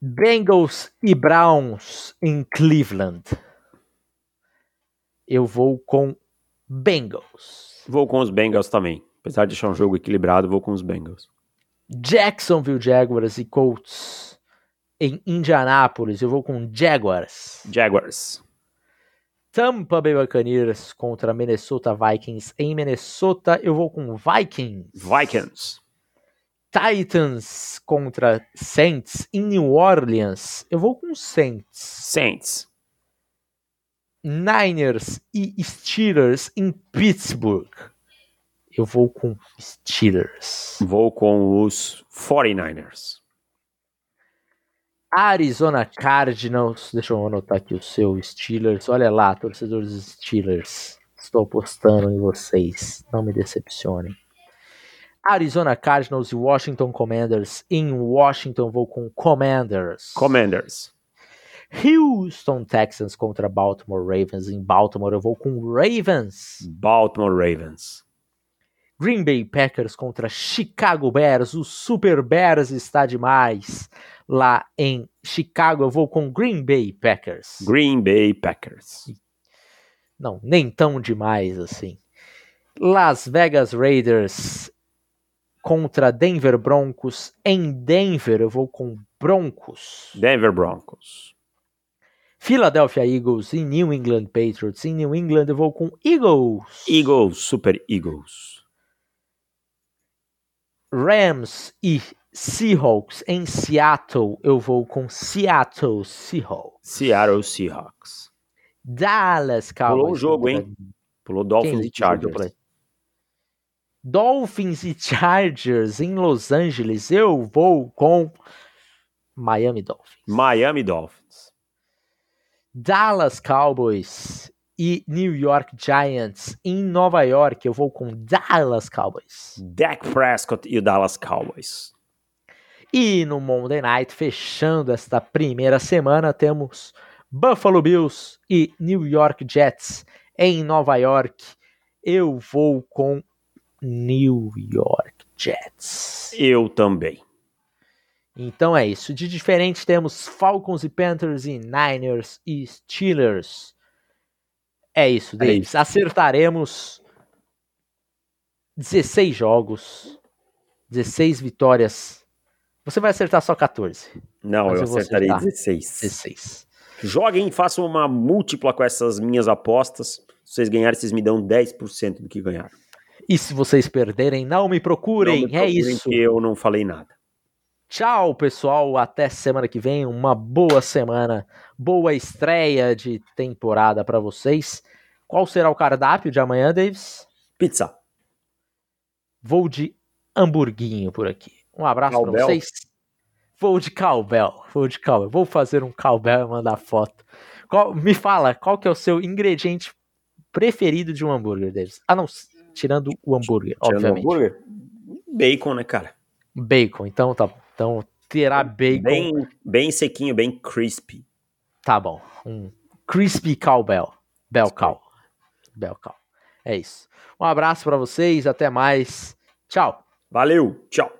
Bengals e Browns em Cleveland. Eu vou com Bengals. Vou com os Bengals também. Apesar de achar um jogo equilibrado, vou com os Bengals. Jacksonville Jaguars e Colts em Indianápolis. Eu vou com Jaguars. Jaguars. Tampa Bay Buccaneers contra Minnesota Vikings em Minnesota. Eu vou com Vikings. Vikings. Titans contra Saints em New Orleans. Eu vou com Saints. Saints. Niners e Steelers em Pittsburgh. Eu vou com Steelers. Vou com os 49ers. Arizona Cardinals, deixa eu anotar aqui o seu Steelers. Olha lá, torcedores Steelers. Estou apostando em vocês. Não me decepcionem. Arizona Cardinals e Washington Commanders. Em Washington vou com Commanders. Commanders. Houston Texans contra Baltimore Ravens. Em Baltimore eu vou com Ravens. Baltimore Ravens. Green Bay Packers contra Chicago Bears. O Super Bears está demais. Lá em Chicago eu vou com Green Bay Packers. Green Bay Packers. Não, nem tão demais assim. Las Vegas Raiders contra Denver Broncos. Em Denver eu vou com Broncos. Denver Broncos. Philadelphia Eagles e New England Patriots. Em New England eu vou com Eagles. Eagles, Super Eagles. Rams e Seahawks. Em Seattle eu vou com Seattle Seahawks. Seattle Seahawks. Dallas Cowboys. Pulou o jogo, hein? Pulou Dolphins e Chargers. Dolphins e Chargers em Los Angeles. Eu vou com Miami Dolphins. Miami Dolphins. Dallas Cowboys e New York Giants em Nova York. Eu vou com Dallas Cowboys. Dak Prescott e o Dallas Cowboys. E no Monday Night, fechando esta primeira semana, temos Buffalo Bills e New York Jets em Nova York. Eu vou com New York Jets. Eu também. Então é isso. De diferente temos Falcons e Panthers e Niners e Steelers. É isso, É Davis. Acertaremos 16 jogos, 16 vitórias. Você vai acertar só 14. Não, eu eu acertarei acertar. 16. 16. Joguem, façam uma múltipla com essas minhas apostas. Se vocês ganharem, vocês me dão 10% do que ganharam. E se vocês perderem, não me procurem. Não me é procurem isso. que eu não falei nada. Tchau, pessoal. Até semana que vem. Uma boa semana. Boa estreia de temporada para vocês. Qual será o cardápio de amanhã, Davis? Pizza. Vou de hamburguinho por aqui. Um abraço para vocês. Vou de cowbell. Vou de cowbell. Vou fazer um cowbell e mandar foto. Qual- me fala, qual que é o seu ingrediente preferido de um hambúrguer, Davis? Ah, não. Tirando o hambúrguer, Tirando obviamente. hambúrguer, Bacon, né, cara? Bacon. Então tá bom. Então terá bacon. Bem, bem sequinho, bem crispy. Tá bom. Um crispy cowbell. Bell cow. Bell cow. É isso. Um abraço para vocês. Até mais. Tchau. Valeu, tchau.